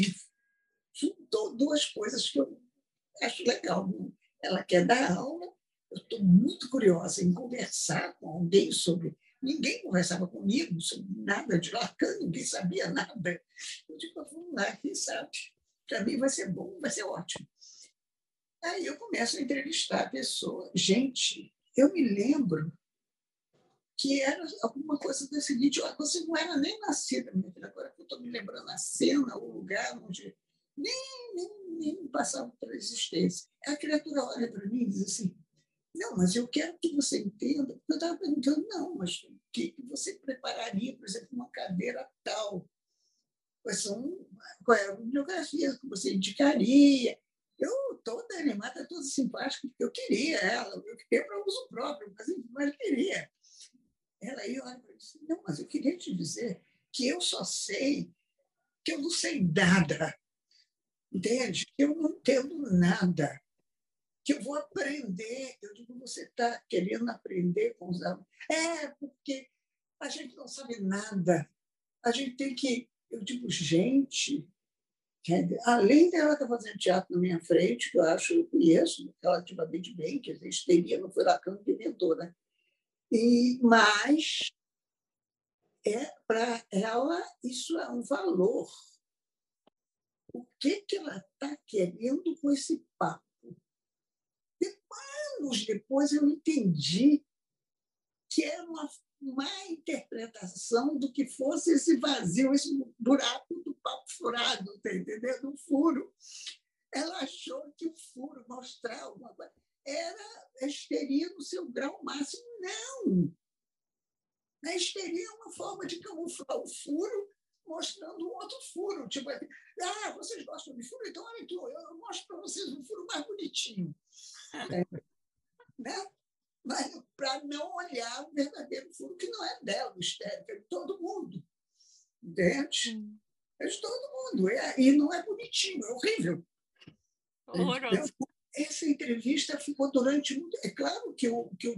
Juntou duas coisas que eu acho legal. Ela quer dar aula, eu estou muito curiosa em conversar com alguém sobre Ninguém conversava comigo sobre nada de Lacan, ninguém sabia nada. Eu digo, vamos lá, quem sabe? Para mim vai ser bom, vai ser ótimo. Aí eu começo a entrevistar a pessoa. Gente, eu me lembro que era alguma coisa da seguinte: você não era nem nascida, minha filha, agora que eu estou me lembrando a cena, o lugar onde nem, nem, nem passava pela existência. A criatura olha para mim e diz assim: não, mas eu quero que você entenda. Eu estava perguntando, não, mas o que você prepararia, por exemplo, uma cadeira tal? Quais são, qual é a bibliografia que você indicaria? Eu, toda animada, toda simpática, eu queria ela, eu queria para uso próprio, mas, mas queria. Ela aí olha mim disse, não, mas eu queria te dizer que eu só sei que eu não sei nada. Entende? Eu não entendo nada que eu vou aprender. Eu digo, você está querendo aprender com os alunos? É, porque a gente não sabe nada. A gente tem que. Eu digo, gente, além dela estar tá fazendo teatro na minha frente, que eu acho, eu conheço relativamente bem, que a gente teria no Furacão que inventou? E, mas, é, para ela, isso é um valor. O que, que ela está querendo com esse papo? Anos depois eu entendi que era uma má interpretação do que fosse esse vazio, esse buraco do papo furado, tá entendendo? O furo. Ela achou que o furo mostrar alguma coisa era histeria no seu grau máximo. Não! A histeria é uma forma de camuflar o furo mostrando um outro furo. Tipo, ah, vocês gostam de furo? Então, olha aqui, eu mostro para vocês um furo mais bonitinho. É né? mas para não olhar o verdadeiro furo, que não é dela, o histérico, é de todo mundo. Entende? Hum. É de todo mundo. É, e não é bonitinho, é horrível. Horroroso. Essa entrevista ficou durante muito. É claro que eu, que eu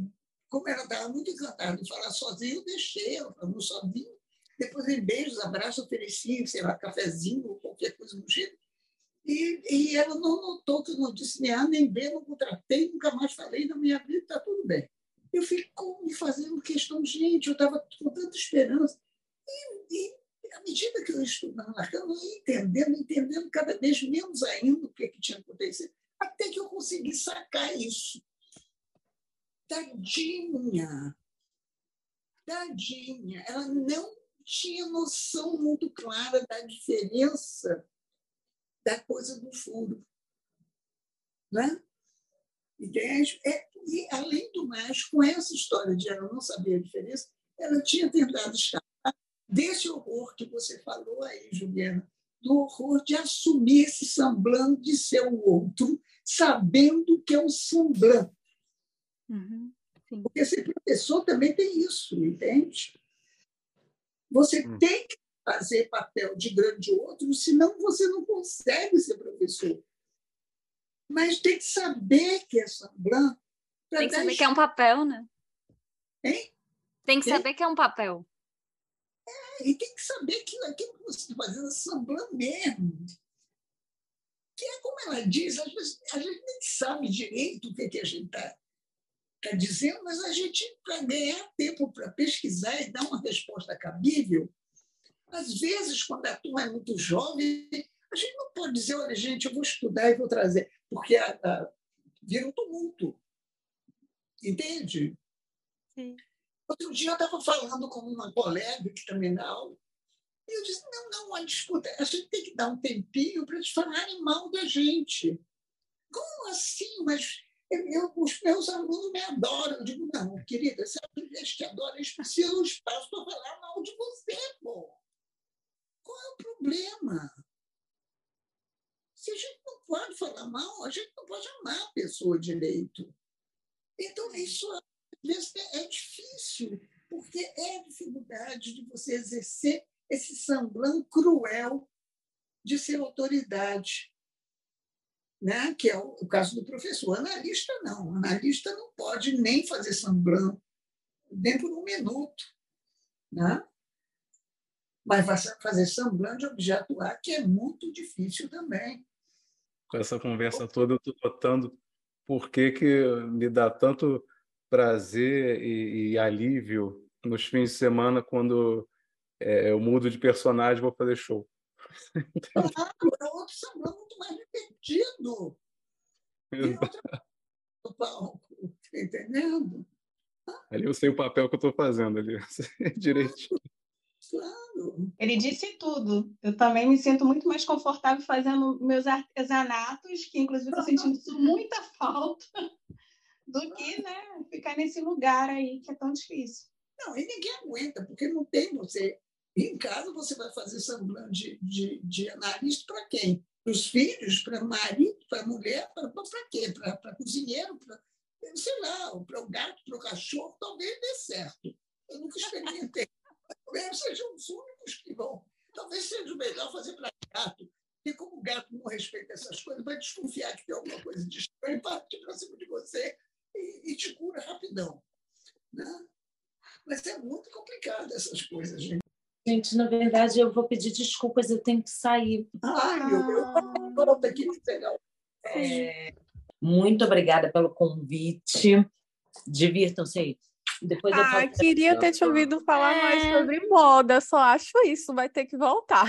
como ela estava muito encantada de falar sozinha, eu deixei ela falando sozinha. Depois, em beijos, abraços, ofereci, sei lá, cafezinho ou qualquer coisa do jeito. E, e ela não notou que eu não disse nem A nem B, não contratei, nunca mais falei na minha vida, está tudo bem. Eu fico me fazendo questão, gente, eu estava com tanta esperança. E, e à medida que eu estudava Lacan, eu ia entendendo, entendendo cada vez menos ainda o que, é que tinha acontecido, até que eu consegui sacar isso. Tadinha, tadinha, ela não tinha noção muito clara da diferença da coisa do furo. Né? Entende? É, e, além do mais, com essa história de ela não saber a diferença, ela tinha tentado escapar desse horror que você falou aí, Juliana, do horror de assumir esse semblante de ser o outro, sabendo que é um semblante. Uhum, Porque ser professor também tem isso, entende? Você hum. tem que fazer papel de grande outro, senão você não consegue ser professor. Mas tem que saber que é samblan. Tem que saber que é um papel, né? Hein? Tem que saber que é um papel. É, e tem que saber que aquilo que você está fazendo é samblan mesmo. Que é como ela diz, às vezes a gente nem sabe direito o que, que a gente está tá dizendo, mas a gente, para ganhar tempo para pesquisar e dar uma resposta cabível, às vezes, quando a turma é muito jovem, a gente não pode dizer, olha, gente, eu vou estudar e vou trazer, porque a, a, vira um tumulto. Entende? Sim. Outro dia eu estava falando com uma colega que também dá aula, e eu disse, não, não, olha, escuta, a gente tem que dar um tempinho para eles falarem mal da gente. Como assim? Mas eu, os meus alunos me adoram. Eu digo, não, querida, se eles te adoram, eles precisam de um espaço para falar mal de você, pô. Qual é o problema? Se a gente não pode falar mal, a gente não pode amar a pessoa direito. Então, isso às vezes é difícil, porque é a dificuldade de você exercer esse samblão cruel de ser autoridade, né? que é o, caso do professor. Analista, não. Analista não pode nem fazer samblão, nem por um minuto. Né? Mas fazer samblão de objeto A, que é muito difícil também. Com essa conversa toda, eu estou notando por que, que me dá tanto prazer e, e alívio nos fins de semana quando é, eu mudo de personagem e vou fazer show. Claro, é outro samba muito mais repetido. No palco, tá entendendo? Ali eu sei o papel que eu estou fazendo ali, direitinho. Claro. Ele disse tudo. Eu também me sinto muito mais confortável fazendo meus artesanatos, que inclusive estou sentindo muita falta, do que né, ficar nesse lugar aí que é tão difícil. Não, e ninguém aguenta, porque não tem você em casa, você vai fazer semblante de, de, de analista para quem? Para os filhos, para o marido, para a mulher, para quê? Para cozinheiro, para, sei lá, para o gato, para o cachorro, talvez dê certo. Eu nunca experimentei. Talvez sejam os únicos que vão. Talvez seja melhor fazer para gato, porque como o gato não respeita essas coisas, vai desconfiar que tem alguma coisa de estranho e partir para cima de você e, e te cura rapidão. Né? Mas é muito complicado essas coisas, gente. Gente, na verdade, eu vou pedir desculpas, eu tenho que sair. Ai, meu Deus, volta aqui pegar é, Muito obrigada pelo convite. Divirtam-se aí. Depois eu ah, queria ter te ouvido falar é... mais sobre moda, só acho isso, vai ter que voltar.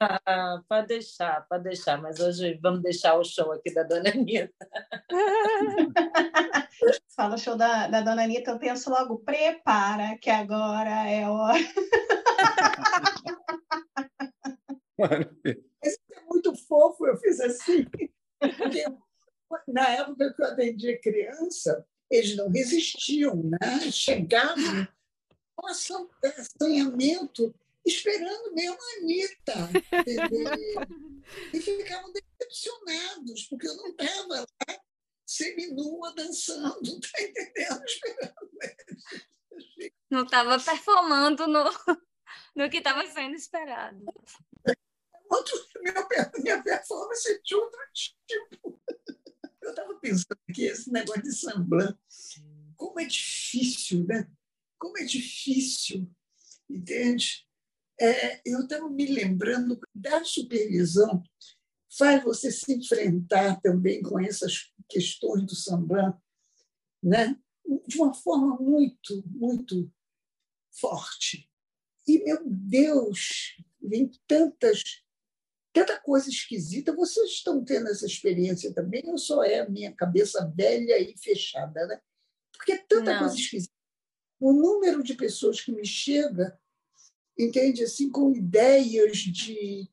Ah, pode deixar, pode deixar, mas hoje vamos deixar o show aqui da Dona Anitta. Fala o show da, da Dona Anitta, eu penso logo, prepara, que agora é hora. Esse é muito fofo, eu fiz assim. Porque na época que eu atendia criança, eles não resistiam, né? chegavam com assanhamento, esperando mesmo a Anitta. E ficavam decepcionados, porque eu não estava lá seminua dançando, tá entendendo? Esperando eles. Não estava performando no, no que estava sendo esperado. Outro, minha, minha performance é de outro tipo. Eu estava pensando que esse negócio de samblan, como é difícil, né? Como é difícil, entende? É, eu estava me lembrando da supervisão faz você se enfrentar também com essas questões do samblan, né? de uma forma muito, muito forte. E, meu Deus, vem tantas, tanta coisa esquisita. Vocês estão tendo essa experiência também ou só é a minha cabeça velha e fechada? Né? Porque é tanta Não. coisa esquisita. O número de pessoas que me chega, entende, assim, com ideias de.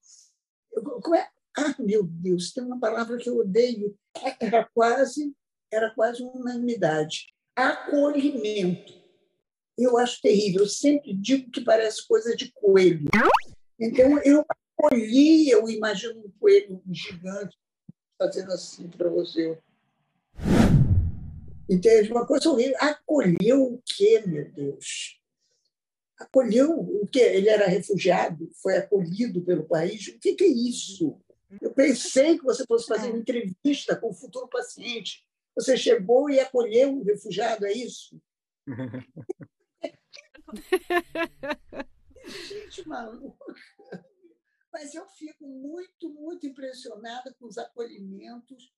Como é? Ah, meu Deus, tem uma palavra que eu odeio. Era quase, era quase uma unanimidade. Acolhimento eu acho terrível. Eu sempre digo que parece coisa de coelho. Então, eu acolhi, eu imagino um coelho gigante fazendo assim para você. Entende? Uma coisa horrível. Acolheu o quê, meu Deus? Acolheu o quê? Ele era refugiado, foi acolhido pelo país. O que é isso? Eu pensei que você fosse fazer uma entrevista com o futuro paciente. Você chegou e acolheu o refugiado, é isso? Gente maluca. Mas eu fico muito, muito impressionada com os acolhimentos,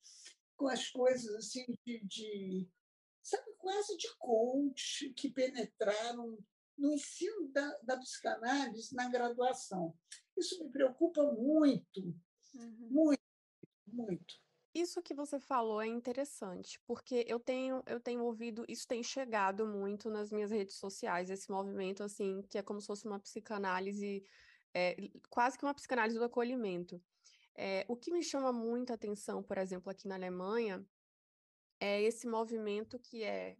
com as coisas assim de, de sabe, quase de coach que penetraram no ensino da, da psicanálise na graduação. Isso me preocupa muito, uhum. muito, muito. Isso que você falou é interessante, porque eu tenho, eu tenho ouvido, isso tem chegado muito nas minhas redes sociais, esse movimento, assim, que é como se fosse uma psicanálise, é, quase que uma psicanálise do acolhimento. É, o que me chama muita atenção, por exemplo, aqui na Alemanha, é esse movimento que é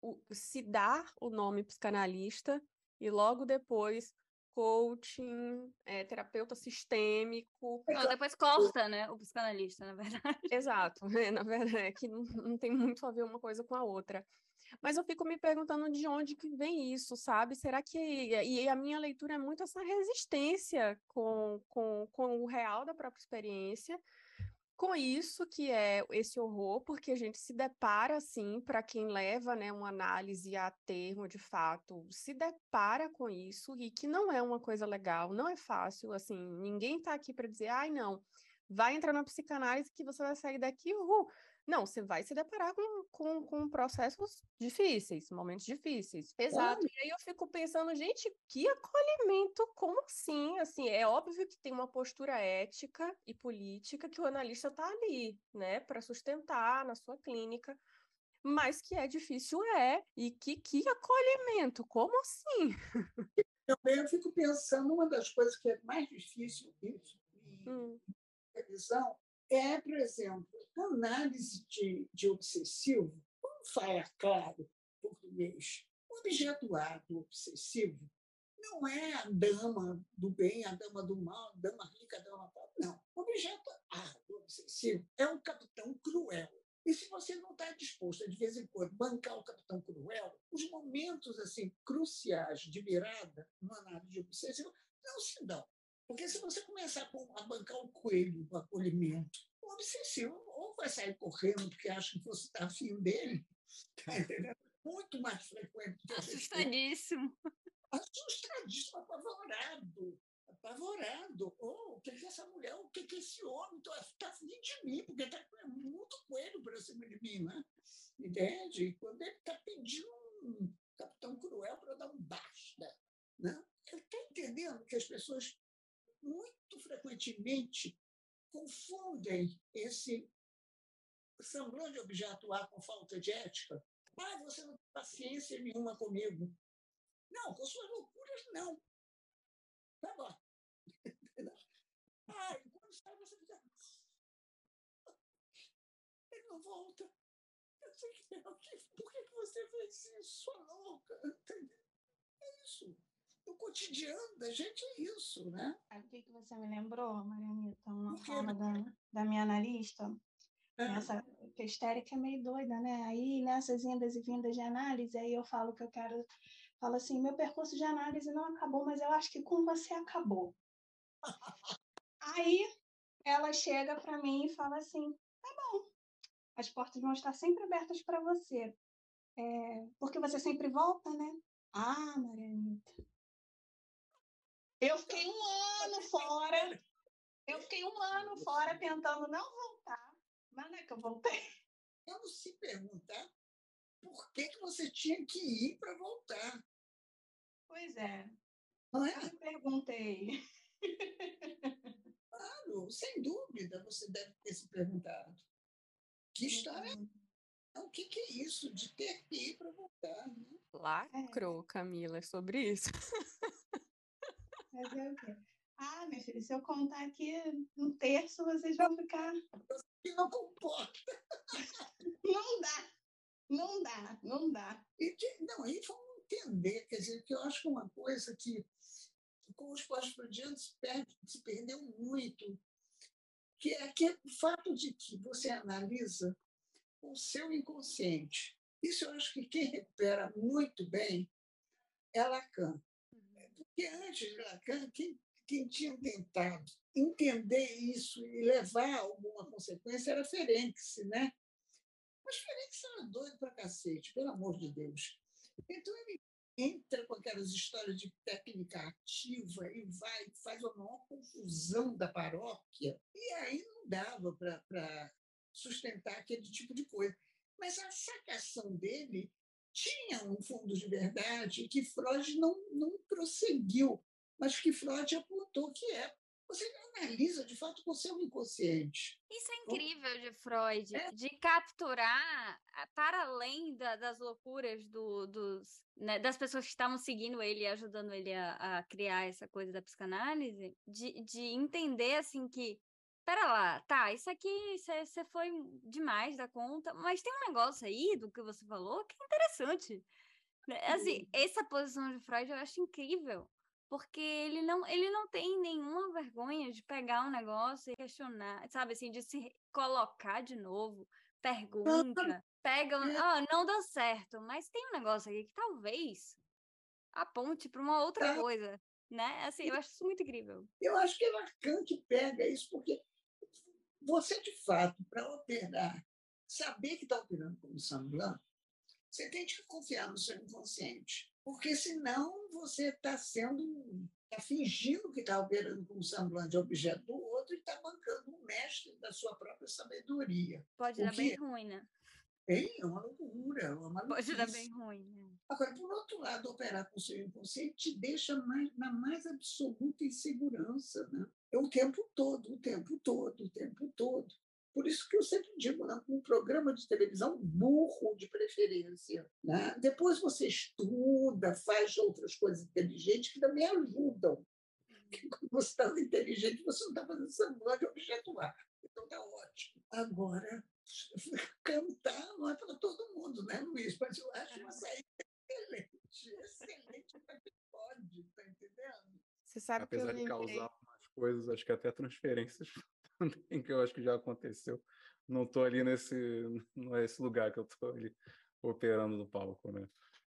o, se dar o nome psicanalista e logo depois coaching, é, terapeuta sistêmico. Não, depois corta, né? O psicanalista, na verdade. Exato, é, na verdade, é que não, não tem muito a ver uma coisa com a outra. Mas eu fico me perguntando de onde que vem isso, sabe? Será que. E a minha leitura é muito essa resistência com, com, com o real da própria experiência, com isso que é esse horror, porque a gente se depara, assim, para quem leva né, uma análise a termo, de fato, se depara com isso e que não é uma coisa legal, não é fácil, assim, ninguém está aqui para dizer, ai, não, vai entrar na psicanálise que você vai sair daqui, uhul. Não, você vai se deparar com, com, com processos difíceis, momentos difíceis. Exato. E aí eu fico pensando, gente, que acolhimento, como assim? Assim, é óbvio que tem uma postura ética e política que o analista está ali, né, para sustentar na sua clínica, mas que é difícil é. E que, que acolhimento, como assim? Também eu fico pensando, uma das coisas que é mais difícil isso, hum. revisão é, por exemplo, análise de, de obsessivo, vamos falar claro português, o objeto A do obsessivo não é a dama do bem, a dama do mal, a dama rica, a dama pobre, não. O objeto do obsessivo é um capitão cruel. E se você não está disposto de vez em quando, bancar o capitão cruel, os momentos assim cruciais de virada no análise de obsessivo não se dão. Porque se você começar a bancar o coelho do acolhimento, o obsessivo ou vai sair correndo porque acha que você está afim dele, tá entendendo? Muito mais frequente. Assustadíssimo. Assustadíssimo, apavorado. Apavorado. Oh, o que é essa mulher? O que é esse homem? Está tá afim de mim, porque está muito coelho para cima de mim, né? Entende? Quando ele está pedindo um capitão cruel para dar um basta. Né? Ele está entendendo que as pessoas muito frequentemente confundem esse semblante de objeto A com falta de ética. Ah, você não tem paciência nenhuma comigo. Não, com suas loucuras, não. Tá bom. ah, e quando sai, você fica. Ele não volta. Eu sei que, por que você fez isso, sua louca? É isso o cotidiano da gente é isso, né? Sabe o que, que você me lembrou, Marianita? Uma fala da, da minha analista. Essa que histérica é meio doida, né? Aí, nessas indas e vindas de análise, aí eu falo que eu quero... Falo assim, meu percurso de análise não acabou, mas eu acho que com você acabou. aí, ela chega para mim e fala assim, tá bom, as portas vão estar sempre abertas para você. É, porque você sempre volta, né? Ah, Marianita, eu fiquei um ano fora. Eu fiquei um ano fora tentando não voltar. Mas não é que eu voltei. Eu se perguntar por que, que você tinha que ir para voltar. Pois é. Não é? Eu me perguntei. Claro, sem dúvida você deve ter se perguntado. Que história uhum. é? O que, que é isso de ter que ir para voltar? Né? Lacrou, Camila, é sobre isso. Fazer o quê? Ah, minha filha, se eu contar aqui um terço, vocês vão ficar. E não comporta. não dá. Não dá, não dá. E, não, aí vamos entender, quer dizer, que eu acho que uma coisa que com os pós-freudianos se, perde, se perdeu muito, que é que o fato de que você analisa o seu inconsciente. Isso eu acho que quem recupera muito bem é Lacan. Porque antes Lacan, quem, quem tinha tentado entender isso e levar alguma consequência era Ferenc, né? Mas Ferenc era doido para cacete, pelo amor de Deus. Então ele entra com aquelas histórias de técnica ativa e vai, faz a maior confusão da paróquia, e aí não dava para sustentar aquele tipo de coisa. Mas a sacação dele tinha um fundo de verdade que Freud não, não prosseguiu, mas que Freud apontou que é. Você analisa, de fato, com o seu inconsciente. Isso é incrível de Freud, é. de capturar, para além da, das loucuras do, dos, né, das pessoas que estavam seguindo ele e ajudando ele a, a criar essa coisa da psicanálise, de, de entender, assim, que pera lá, tá, isso aqui você foi demais da conta, mas tem um negócio aí do que você falou que é interessante. Né, assim, essa posição de Freud eu acho incrível, porque ele não, ele não tem nenhuma vergonha de pegar um negócio e questionar, sabe, assim, de se colocar de novo, pergunta, pega, ah, não deu certo, mas tem um negócio aqui que talvez aponte para uma outra é. coisa, né? Assim, eu acho isso muito incrível. Eu acho que é Lacan que pega isso, porque você, de fato, para operar, saber que está operando como Samblan, você tem que confiar no seu inconsciente. Porque senão você está sendo. está fingindo que está operando como Samblan de objeto do outro e está bancando um mestre da sua própria sabedoria. Pode dar bem ruim, né? É uma loucura, é uma Pode dar bem ruim. Né? Agora, por outro lado, operar com o seu inconsciente te deixa mais, na mais absoluta insegurança. Né? É o tempo todo, o tempo todo, o tempo todo. Por isso que eu sempre digo, né, um programa de televisão burro de preferência. Né? Depois você estuda, faz outras coisas inteligentes que também ajudam. Porque quando você está inteligente, você não está fazendo sangue de objetuar. Então está ótimo. Agora, cantar não é para todo mundo, né, Luiz? Mas eu acho uma saída excelente, excelente para quem pode, está entendendo? Você sabe Apesar de causar coisas, acho que até transferências também, que eu acho que já aconteceu. Não estou ali nesse, não é esse lugar que eu estou ali operando no palco, né?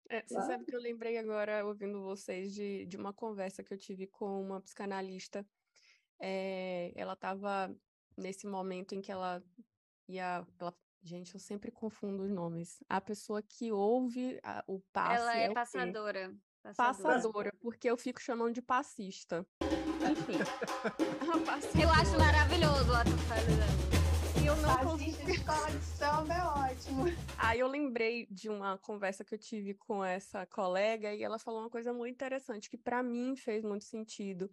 É, você sabe que eu lembrei agora, ouvindo vocês, de, de uma conversa que eu tive com uma psicanalista. É, ela estava nesse momento em que ela ia. Ela, gente, eu sempre confundo os nomes. A pessoa que ouve a, o passe. Ela é, é passadora. Passadora. passadora, porque eu fico chamando de passista. Enfim. eu acho maravilhoso e eu não consigo. escola de samba é ótimo. Aí eu lembrei de uma conversa que eu tive com essa colega e ela falou uma coisa muito interessante que para mim fez muito sentido,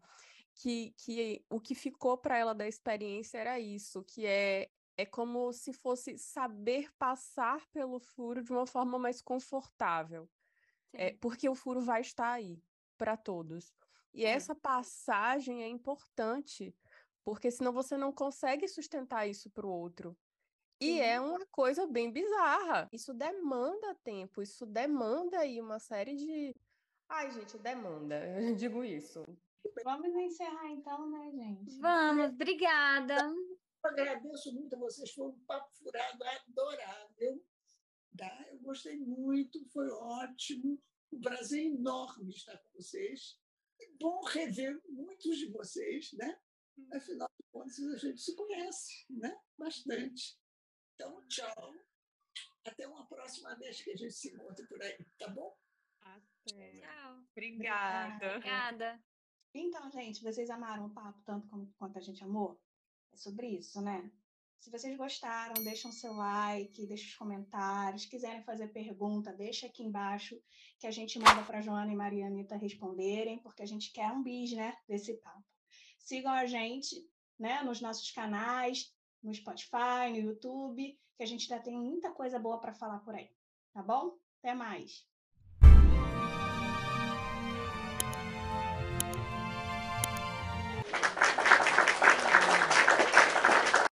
que, que o que ficou para ela da experiência era isso, que é é como se fosse saber passar pelo furo de uma forma mais confortável. É, porque o furo vai estar aí para todos. E é. essa passagem é importante, porque senão você não consegue sustentar isso para o outro. E é uma coisa bem bizarra. Isso demanda tempo, isso demanda aí uma série de. Ai, gente, demanda. Eu digo isso. Vamos encerrar então, né, gente? Vamos, obrigada. Eu agradeço muito a vocês, foi um papo furado adorável. Tá? Eu gostei muito, foi ótimo. Um prazer enorme estar com vocês. É bom rever muitos de vocês, né? Hum. Afinal de contas, a gente se conhece, né? Bastante. Então, tchau. Até uma próxima vez que a gente se encontre por aí, tá bom? Até. Tchau. Obrigada. Obrigada. Então, gente, vocês amaram o papo tanto quanto a gente amou? É sobre isso, né? Se vocês gostaram, deixam seu like, deixem os comentários. Quiserem fazer pergunta, deixa aqui embaixo que a gente manda para Joana e Maria Anitta responderem, porque a gente quer um bis, né, desse papo. Sigam a gente, né, nos nossos canais, no Spotify, no YouTube, que a gente ainda tem muita coisa boa para falar por aí. Tá bom? Até mais.